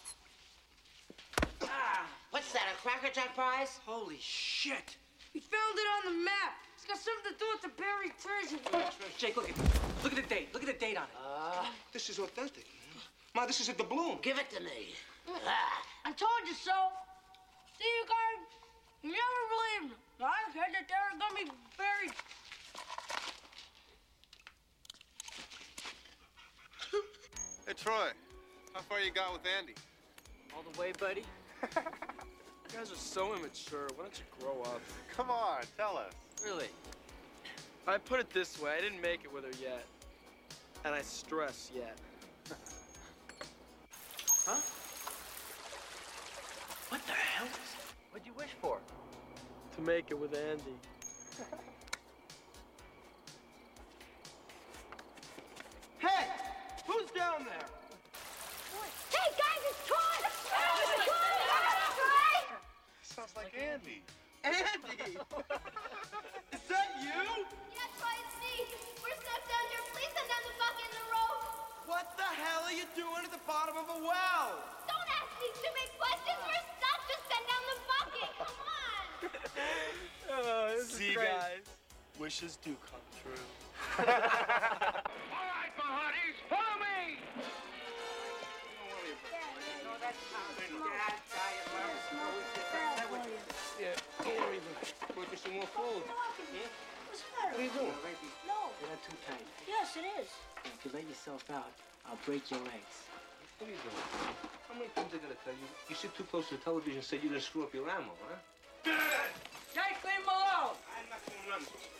Ah, what's that, a Cracker Jack prize? Holy shit. We found it on the map. It's got something to do with the buried treasure. Jake, look at look at the date. Look at the date on it. Ah, this is authentic. man. Ma, this is a doubloon. Give it to me. I told you so. See you guys? You never believed me. I said that they were gonna be buried. Hey, Troy, how far you got with Andy? All the way, buddy. [laughs] You guys are so immature. Why don't you grow up? Come on, tell us. Really? I put it this way: I didn't make it with her yet, and I stress yet. [laughs] Huh? What the hell? What'd you wish for? To make it with Andy. [laughs] who's down there? Hey, guys, it's Troy! It's Troy! Sounds like Andy. Andy! [laughs] Is that you? Yeah, Troy, it's me. We're stuck down here. Please send down the bucket and the rope. What the hell are you doing at the bottom of a well? Don't ask me stupid questions. We're stuck. Just send down the bucket. Come on. [laughs] Oh, this is See, great. guys, wishes do come true. All right, my hearties, follow me. Yeah, don't some more food. Matter? What are you doing? No. You're not too tight. Yes, it is. If you let yourself out, I'll break your legs. What are you doing? How many times I gotta tell you? You sit too close to the television and say you're gonna screw up your ammo, huh? Jake, leave him alone. I'm not to run.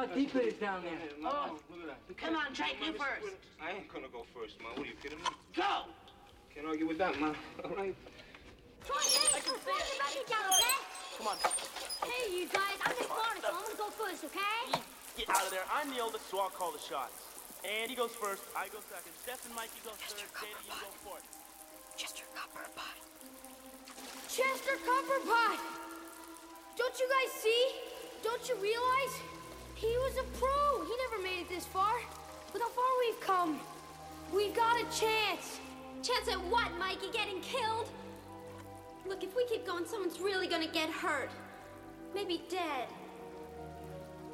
How deep it is down there. Oh, look at that. Come on, Jake, you first. I ain't gonna go first, Ma. What are you kidding me? Go. Can't argue with that, Ma. [laughs] All right. Troy, hey, come on, the bucket down, okay? Hey, you guys, I'm just Lawrence, so I'm gonna go first, okay? Get out of there. I'm the oldest, so I'll call the shots. Andy goes first. I go second. Stef and Mikey go third. Data, you go fourth. Chester Copperpot. Chester Copperpot! Don't you guys see? Don't you realize? He was a pro. He never made it this far. Look how far we've come. We got a chance. Chance at what, Mikey? Getting killed? Look, if we keep going, someone's really gonna get hurt. Maybe dead.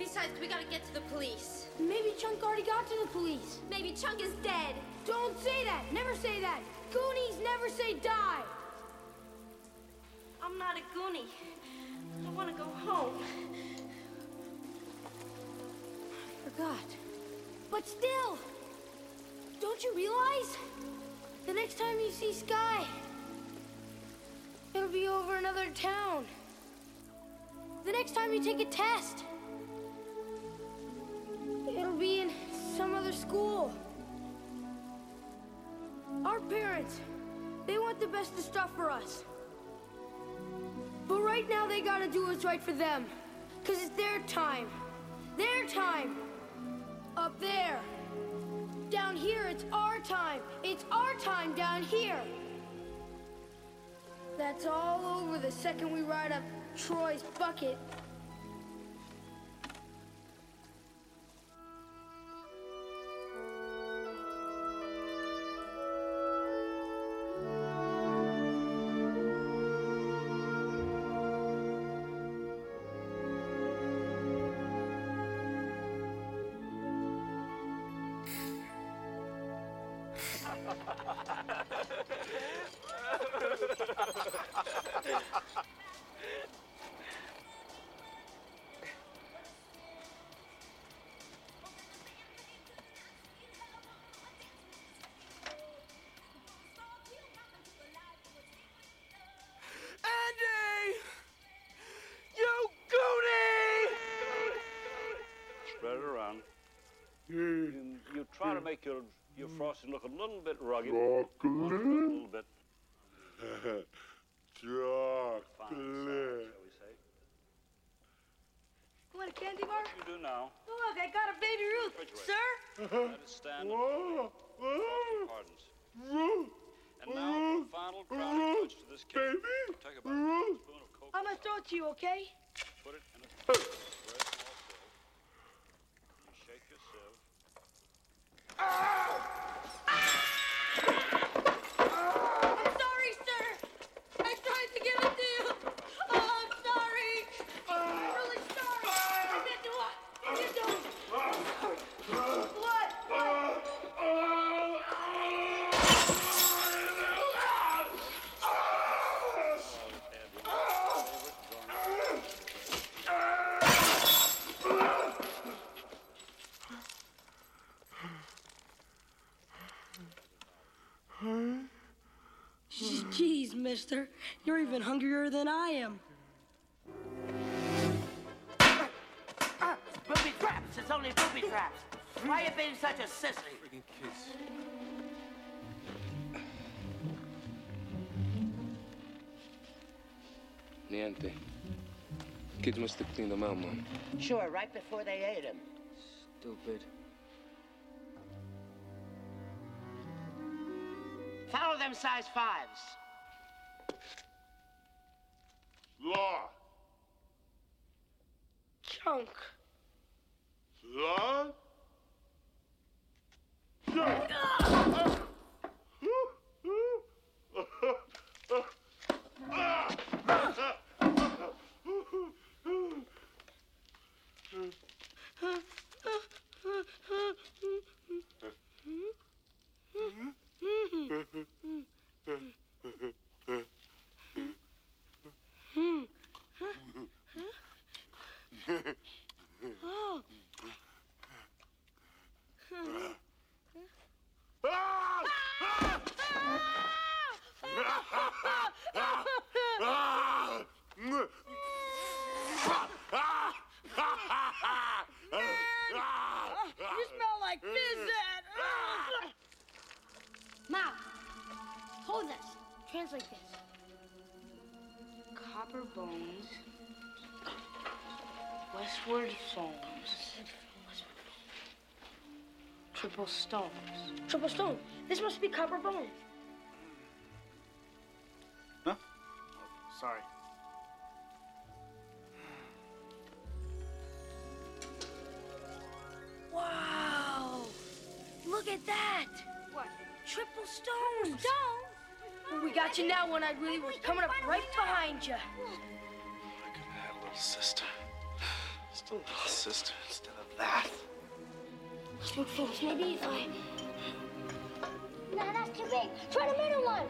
Besides, we gotta get to the police. Maybe Chunk already got to the police. Maybe Chunk is dead. Don't say that. Never say that. Goonies never say die. I'm not a Goonie. I want to go home. Forgot. But still, don't you realize? The next time you see Sky, it'll be over another town. The next time you take a test, it'll be in some other school. Our parents, they want the best of stuff for us. But right now, they gotta do what's right for them. Because it's their time. Their time. Up there. Down here, it's our time. It's our time down here. That's all over the second we ride up Troy's bucket. Spread it around. And you try to hmm. make your your hmm. frosting look a little bit rugged. Chocolate. A little bit. [laughs] Chocolate. shall we say. You want a candy bar? What You do now. Oh, look, I got a baby Ruth. Sir? Let it stand. Pardons. And now, the final crowning touch to this cake. Take about a spoon of cocoa. I'm gonna throw it to you, okay? Put it in a very small sieve. You shake your sieve. I'm sorry, sir. I tried to give it to you. Oh, I'm sorry. I'm really sorry. I didn't do it. I didn't do it. What? What? Jeez, mister. You're even hungrier than I am. Booby traps. It's only booby traps. Why you being such a sissy? Freaking kids. Niente. Kids must have cleaned them out, Mom. Sure, right before they ate him. Stupid. Follow them size fives. Law. Chunk. Law. Oh. You smell like Fizzet. Mom, hold this. Translate this. Copper bones. Westward foams. Triple stones. Triple stone. This must be copper bone. When I really was coming up right behind you. I could have had a little sister. Just a little sister instead of that. Look, folks, maybe if I. No, that's too big. Try the middle one.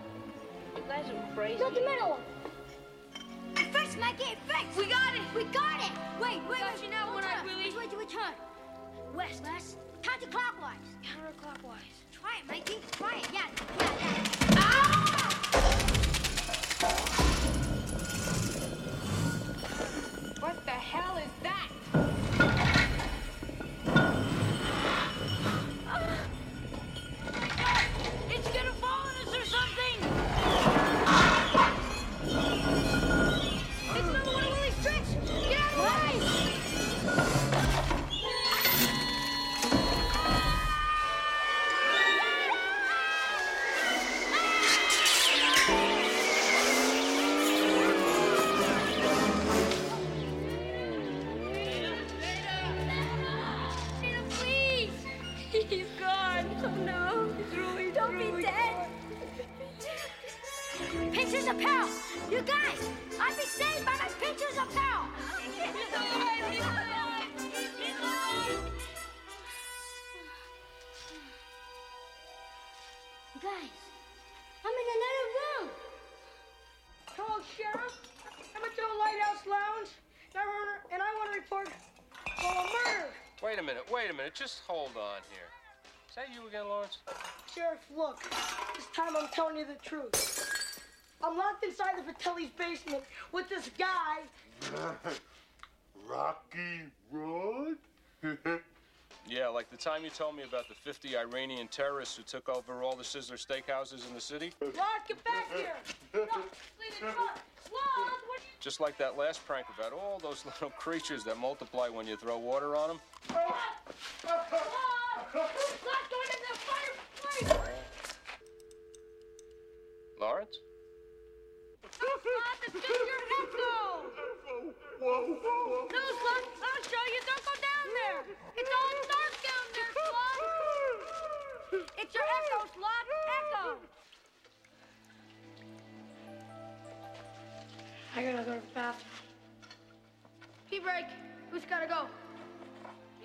You guys are crazy. Not the middle one. Fix, Mikey, fix. We got it. We got it. Wait, wait, Got wait. you now Which when I Which way do we turn? West. West. Counterclockwise. Counterclockwise. Try it, Mikey. Try it. Yeah, yeah, yeah. Ah! What the hell is that? Just hold on here. Is that you again, Lawrence? Sheriff, look. This time I'm telling you the truth. I'm locked inside the Fratelli's basement with this guy. [laughs] Rocky Road? [laughs] Yeah, like the time you told me about the 50 Iranian terrorists who took over all the Sizzler steakhouses in the city? Lord, get back here! [laughs] No, leave the truck! Lord, what Just like that last prank about all those little creatures that multiply when you throw water on them. Lawrence? Whoa, No, I'll show you. Don't go down there. It's all dark down there. It's your echo, Slug. Echo. I gotta go to the bathroom. Pee break. Who's gotta go?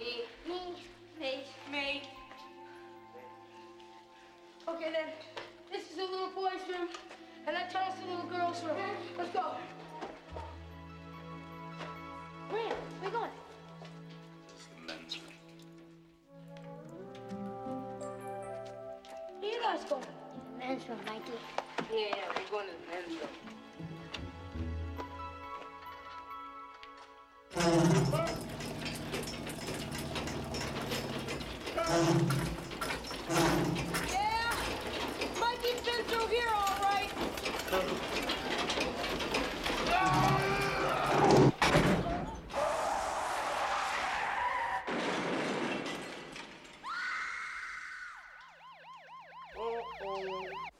Me. Me. Me. Me. Okay then. This is the little boy's room, and that tunnel's the little girl's room. Let's go. Where? Where you going? It's the men's room. Where you guys going? Men's room, Mikey. Yeah, yeah, we're going to the men's room. Yeah. Mikey's been through here all right.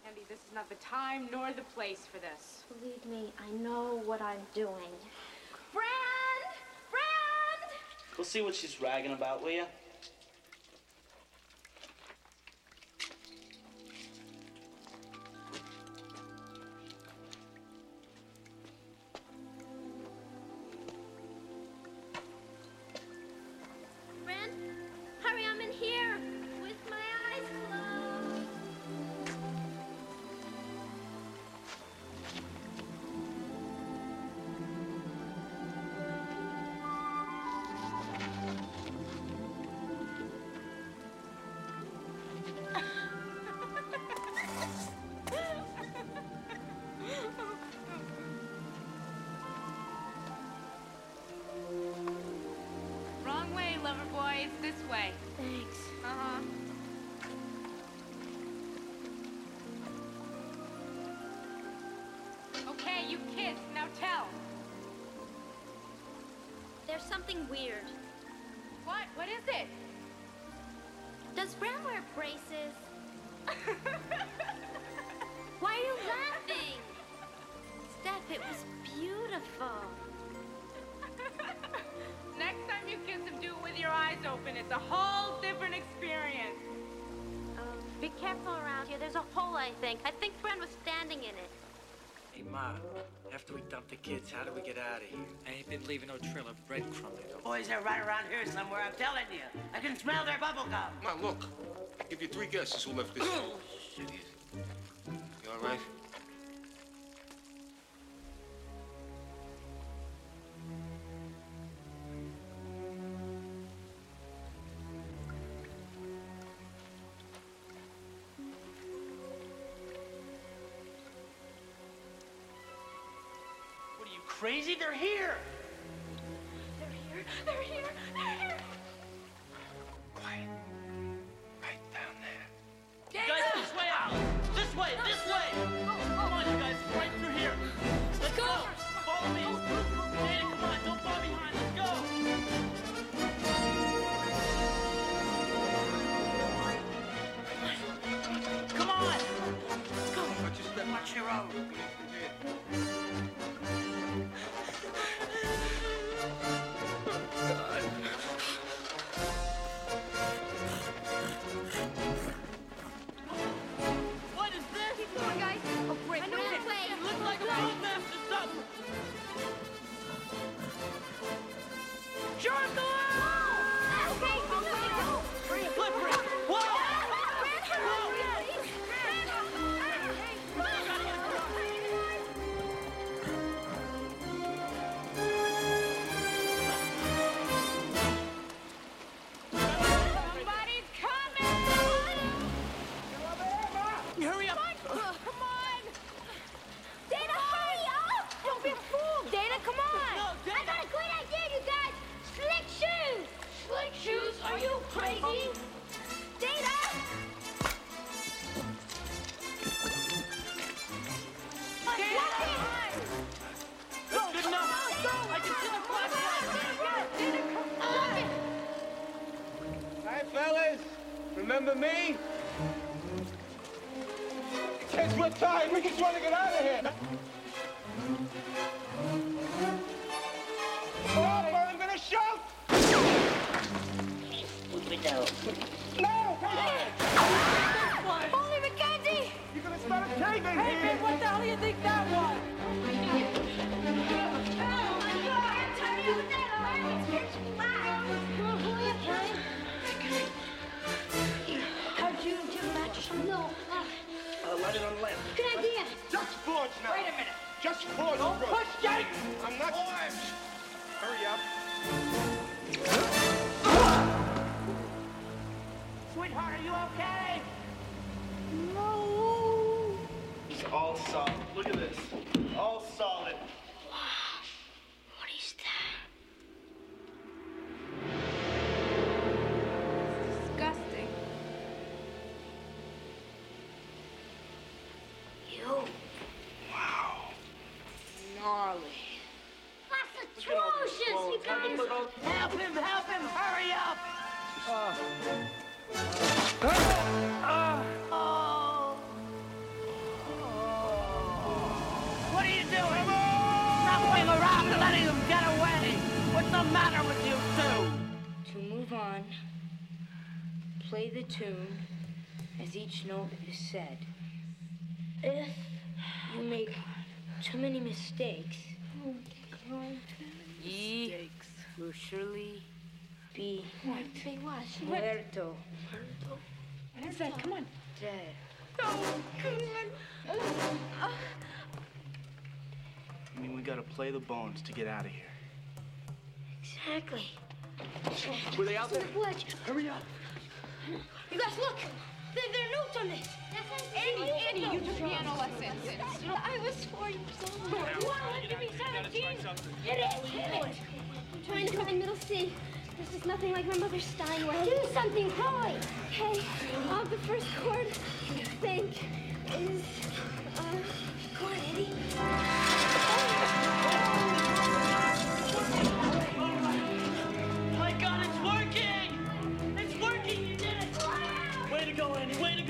Andy, this is not the time nor the place for this. Believe me, I know what I'm doing. Brand! Brand! Go see what she's ragging about, will ya? You kids, now tell. There's something weird. What? What is it? Does Brand wear braces? Why are you laughing? Stef, it was beautiful. Next time you kiss him, do it with your eyes open. It's a whole different experience. Um, be careful around here. There's a hole, I think. I think Brand was standing in it. Hey, Ma, after we dump the kids, how do we get out of here? I ain't been leaving no trail of breadcrumbing. Boys are right around here somewhere, I'm telling you. I can smell their bubble gum. Ma, look. I give you three guesses who left this hole. You all right? Crazy? They're here! As each note said. If you make too many mistakes, ye will surely be Say what? muerto. What is that? Come on. Dead. I mean, we gotta play the bones to get out of here. Exactly. Were they out there? Ledge. Hurry up. You guys, look. There, there are notes on this. Andy, Andy, you took piano lessons. I was four years old. You want to give me 17? Hit it. Hit it. I'm trying to find middle C. This is nothing like my mother's Steinway. Do something, Chloe. Okay, uh, the first chord, I think, is, uh, Come on, Andy.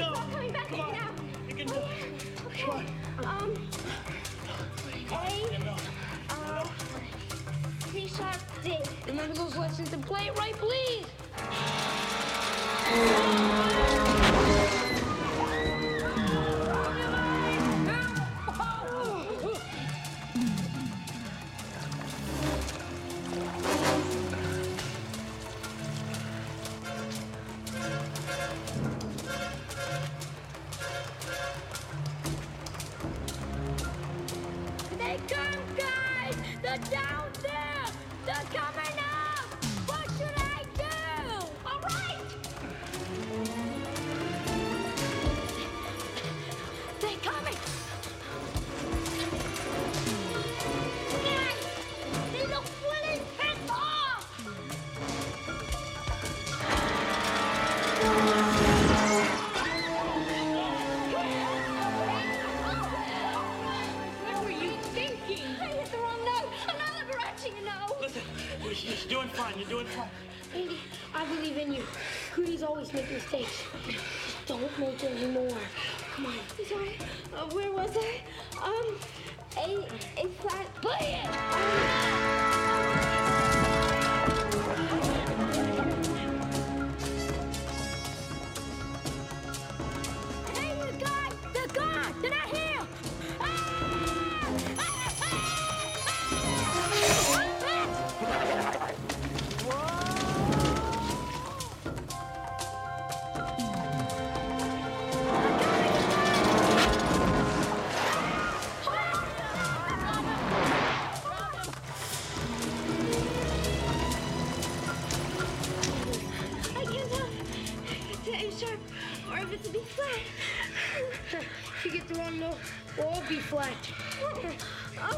Andy. Way to go. coming back in now. You can do it. Okay, um, A, uh, C sharp, D. Remember those lessons and play it right, please. If you get the wrong note, we'll all be flat. Um,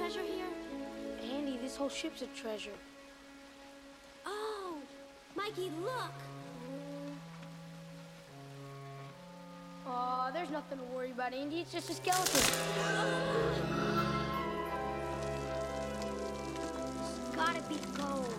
treasure here? Andy, this whole ship's a treasure. Oh! Mikey, look! Aw, oh, there's nothing to worry about, Andy. It's just a skeleton. Oh. It's gotta be gold.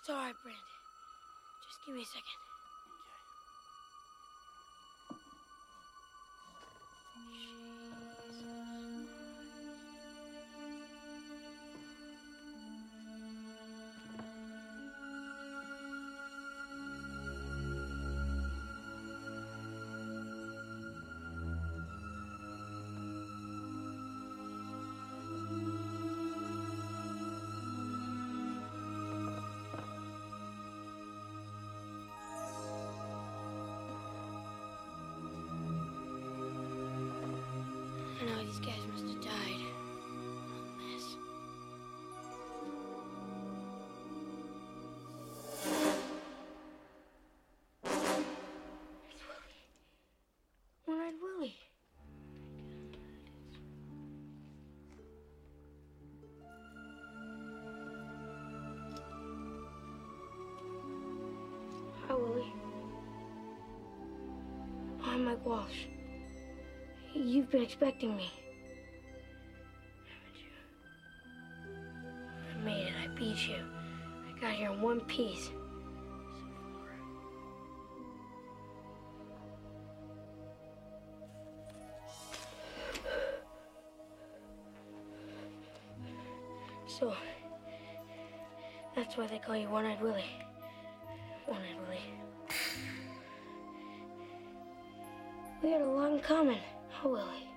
It's all right, Brandon. Just give me a second. I'm Mike Walsh. You've been expecting me. I made it. I beat you. I got here in one piece. So, that's why they call you One-Eyed Willie. One-Eyed Willie. We had a lot in common, huh, Willie?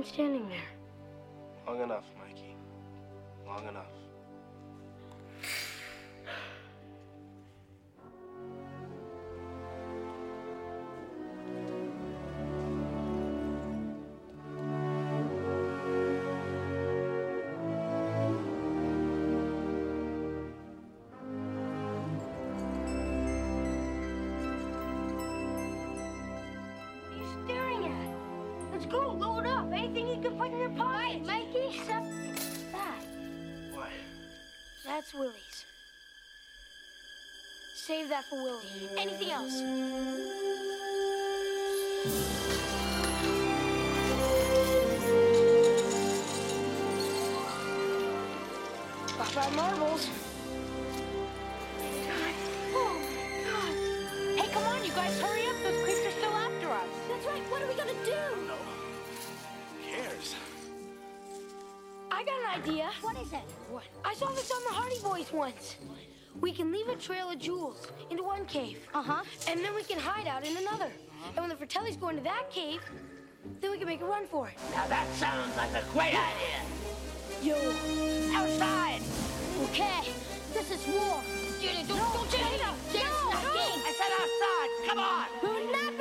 Been standing there? You can put in your pocket. Mikey, except that. What? That's Willie's. Save that for Willie. Anything else? Got my marbles. I got an idea. What is it? What? I saw this on the Hardy Boys once. We can leave a trail of jewels into one cave. Uh huh. And then we can hide out in another. And when the Fratellis go into that cave, then we can make a run for it. Now that sounds like a great idea. Yo. Outside. Okay. This is war. Judy, don't, don't take it. Get us in that game. I said outside. Come on. We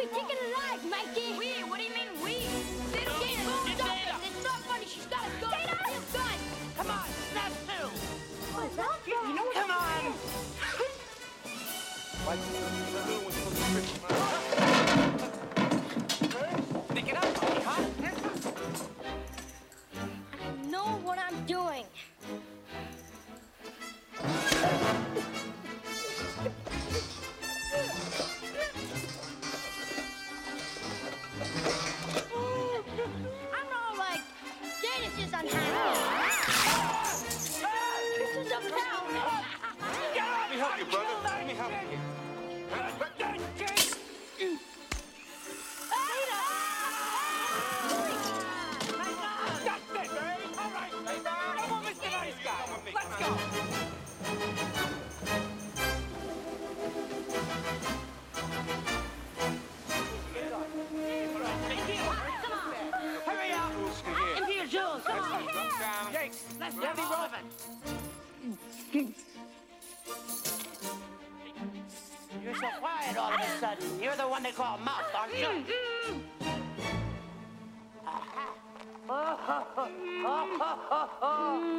That? You know Come on. You're so quiet all of a sudden. You're the one they call mouth, aren't you? [laughs]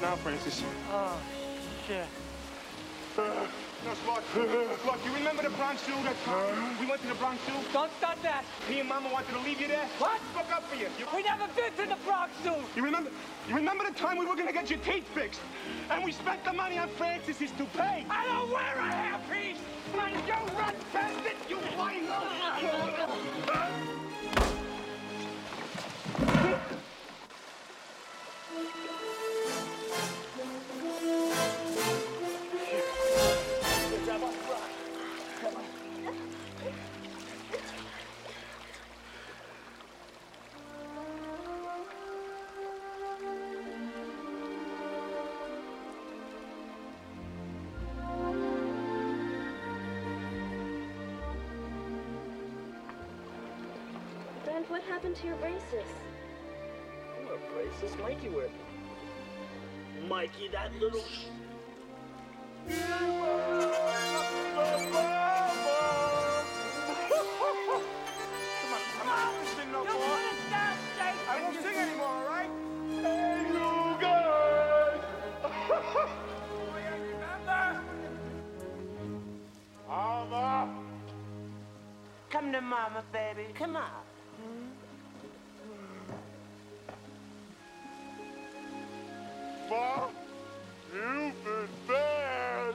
We're in deep shit now, Francis. Oh, shit. Uh, no, Slut. Look, you remember the Bronx Zoo that time? Uh-huh. We went to the Bronx Zoo? Don't start that. Me and Mama wanted to leave you there? What? Spoke up for you. you. We never been to the Bronx Zoo. You remember? You remember the time we were gonna get your teeth fixed, and we spent the money on Francis's toupee? I don't wear a hairpiece. Man, you run past it, you whining happened to your braces? What braces Mikey wear? Mikey, that little. sh- Come on, I'm not gonna sing no more. I won't sing anymore, all right? Hey, you guys! [laughs] Mama! Come to mama, baby. Come on. You've been bad.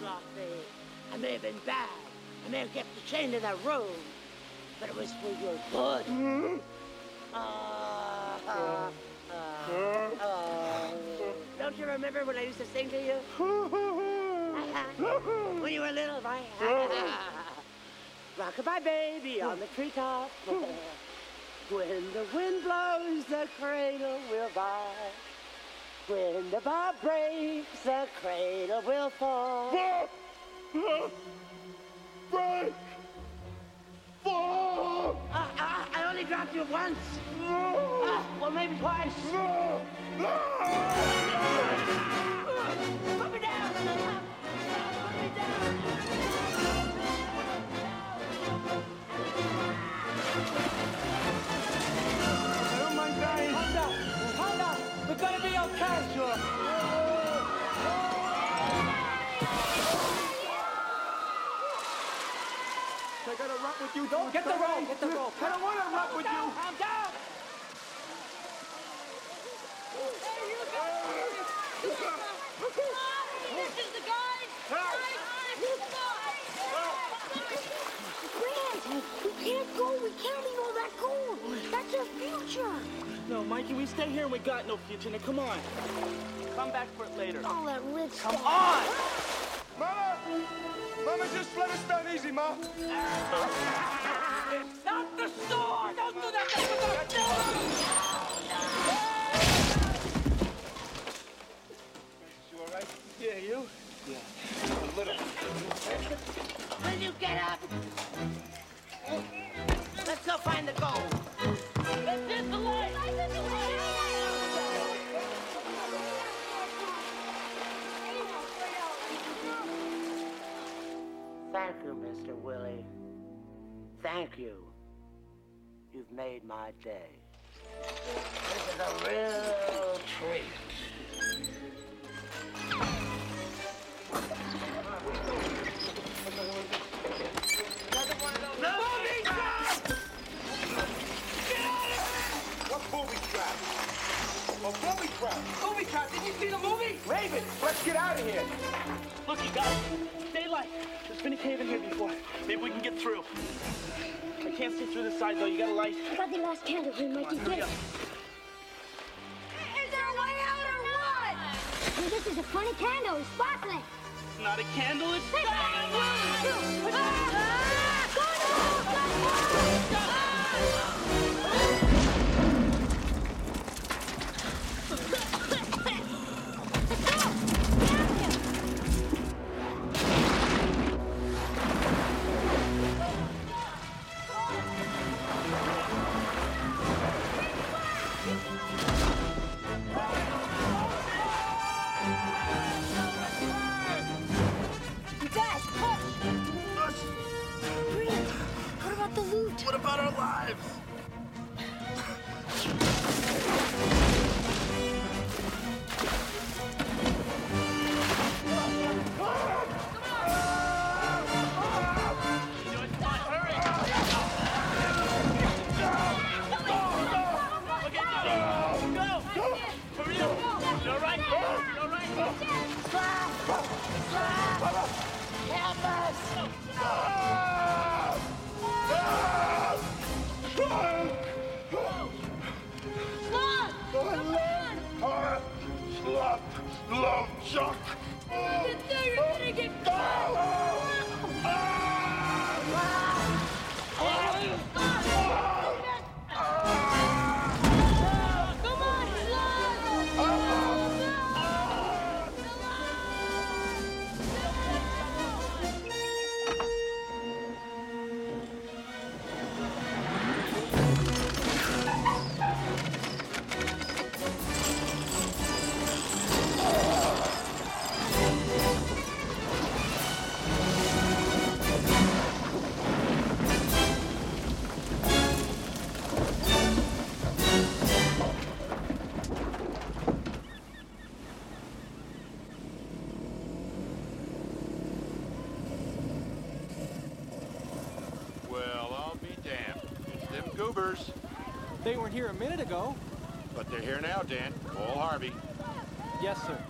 Sophie, I may have been bad. I may have kept the chain in that room. But it was for your good. Ah, ah, ah, ah. Don't you remember when I used to sing to you? when you were little, right? Rockabye baby on the treetop. When the wind blows, the cradle will bar. When the bob breaks, the cradle will fall. Break! Fall! I, I, I only dropped you once. Ah, well, maybe twice. Put me down. Put me down. I gotta run with you. Don't get the rope. Get the rope. I don't wanna run with you. Calm down. This is the guy. Grant, we can't go. We can't leave all that gold. That's our future. No, Mikey, we stay here and we got no future. Now, come on. Come back for it later. All that rich Come stuff. on! Mama! Mama, just let us down easy, Ma. Not the sword. Don't do that. Don't do You all right? Yeah, you? A little. Will you get up? Let's go find the gold. Let's hit the light. Thank you, Mr. Willie. Thank you. You've made my day. This is a real treat. Movie trap! Get out of here! What booby trap? A booby trap. Movie trap, did you see the movie? Raven, let's get out of here. Look, you guys, daylight. There's been a cave in here before. Maybe we can get through. I can't see through the side, though. You got a light? I got the last candle here, Mikey. Here we Get it. Is there a way out or what? Hey, this is a funny candle. It's sparkling. It's not a candle, it's our they're here now, Dan. Paul Harvey. Yes, sir.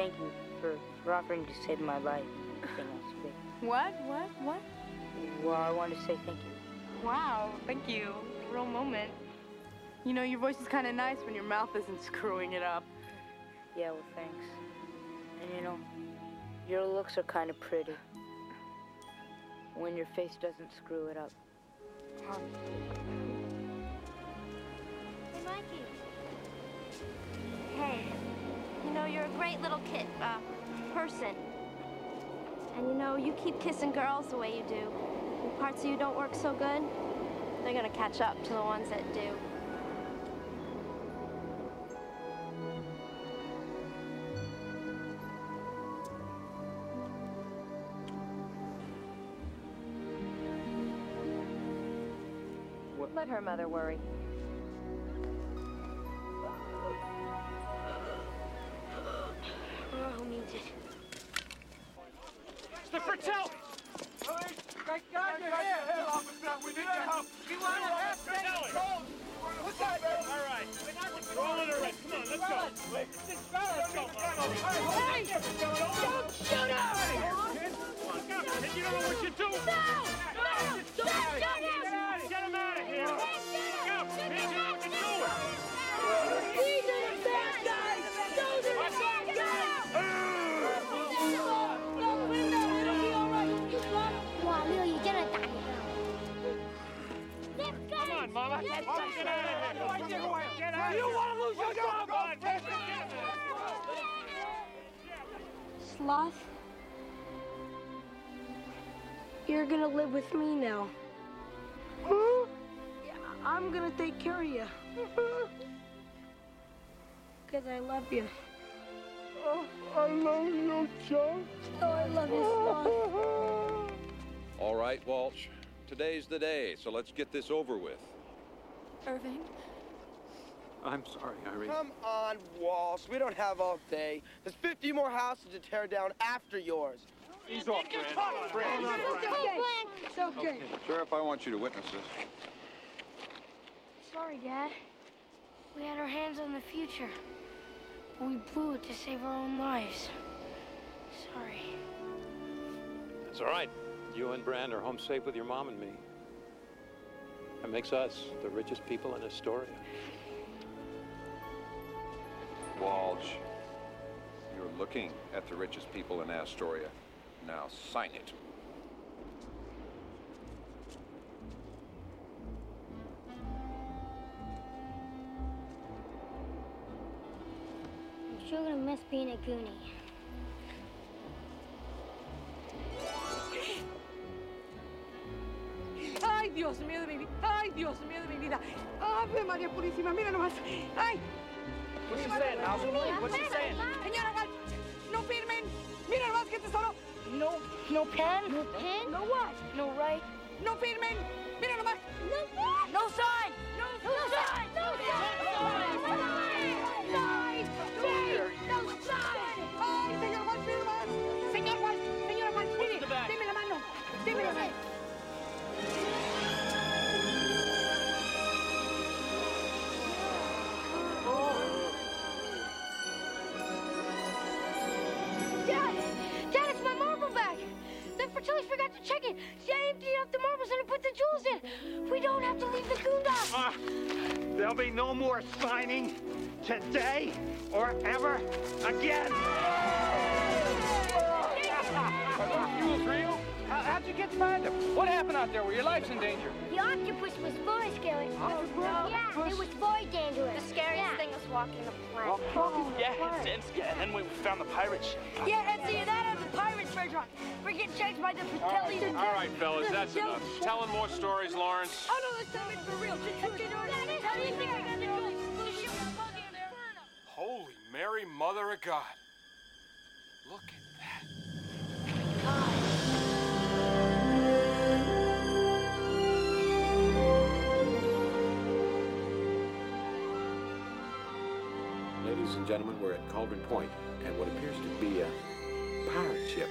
Thank you for, for offering to save my life. Nothing else big. What? What? What? Well, I want to say thank you. Wow, thank you. Real moment. You know, your voice is kind of nice when your mouth isn't [laughs] screwing it up. Yeah, well, thanks. And you know, your looks are kind of pretty. When your face doesn't screw it up. Hey, Mikey. Hey, you know, you're a great little kid, uh, person. And you know, you keep kissing girls the way you do. The parts of you don't work so good, they're gonna catch up to the ones that do. Let her mother worry. Who needs it? Mr. Fertel! Thank God you're here! Hey, officer, we need your help! We want to have Fratelli! What's that, man? All right. Roll it already. Come on, let's go. Let's go. Hey! Don't shoot him! Look out. You don't know what you're doing. No! Sloth, you're gonna live with me now. Hmm? Yeah, I'm gonna take care of you. Mm-hmm. because I love you. Oh, I love you, Chunk. Oh, I love you so much. All right, Walsh. Today's the day, so let's get this over with. Irving? I'm sorry, Irene. Come on, Walsh. We don't have all day. There's 50 more houses to tear down after yours. He's off, Brand. Brand. It's okay. It's okay. Sheriff, I want you to witness this. Sorry, Dad. We had our hands on the future. But we blew it to save our own lives. Sorry. That's all right. You and Brand are home safe with your mom and me. That makes us the richest people in Astoria. Walsh, you're looking at the richest people in Astoria. Now sign it. I'm sure gonna miss being a Goonie. Ay, Dios mío de mi vida. Ay, Dios mío de mi vida. Ave María Purísima, mira nomás. Ay. What's she saying, Mouth? What's she saying? Señora Walsh, no firmen. Mira nomás que tesoro. No, no pen? No pen? No what? No right? No firmen. Mira nomás. No what? No sign! No, no sign! No sign! No sign! No be no more signing today or ever again. Are those jewels real? How, how'd you get to find them? What happened out there where your life's in danger? The octopus was very scary. Oh, yeah, it was very dangerous. The scariest thing was walking a plank. yeah, it's, it's good. And then we found the pirate ship. Yeah, and see, that has the pirate's treasure on. We're getting chased by the Fratellis. and- All right, fellas, that's enough. Telling more stories, Lawrence. Oh, no, this time it's for real. Just shoot it Holy Mary, Mother of God. Look at that. Ladies and gentlemen, we're at Cauldron Point, and what appears to be a pirate ship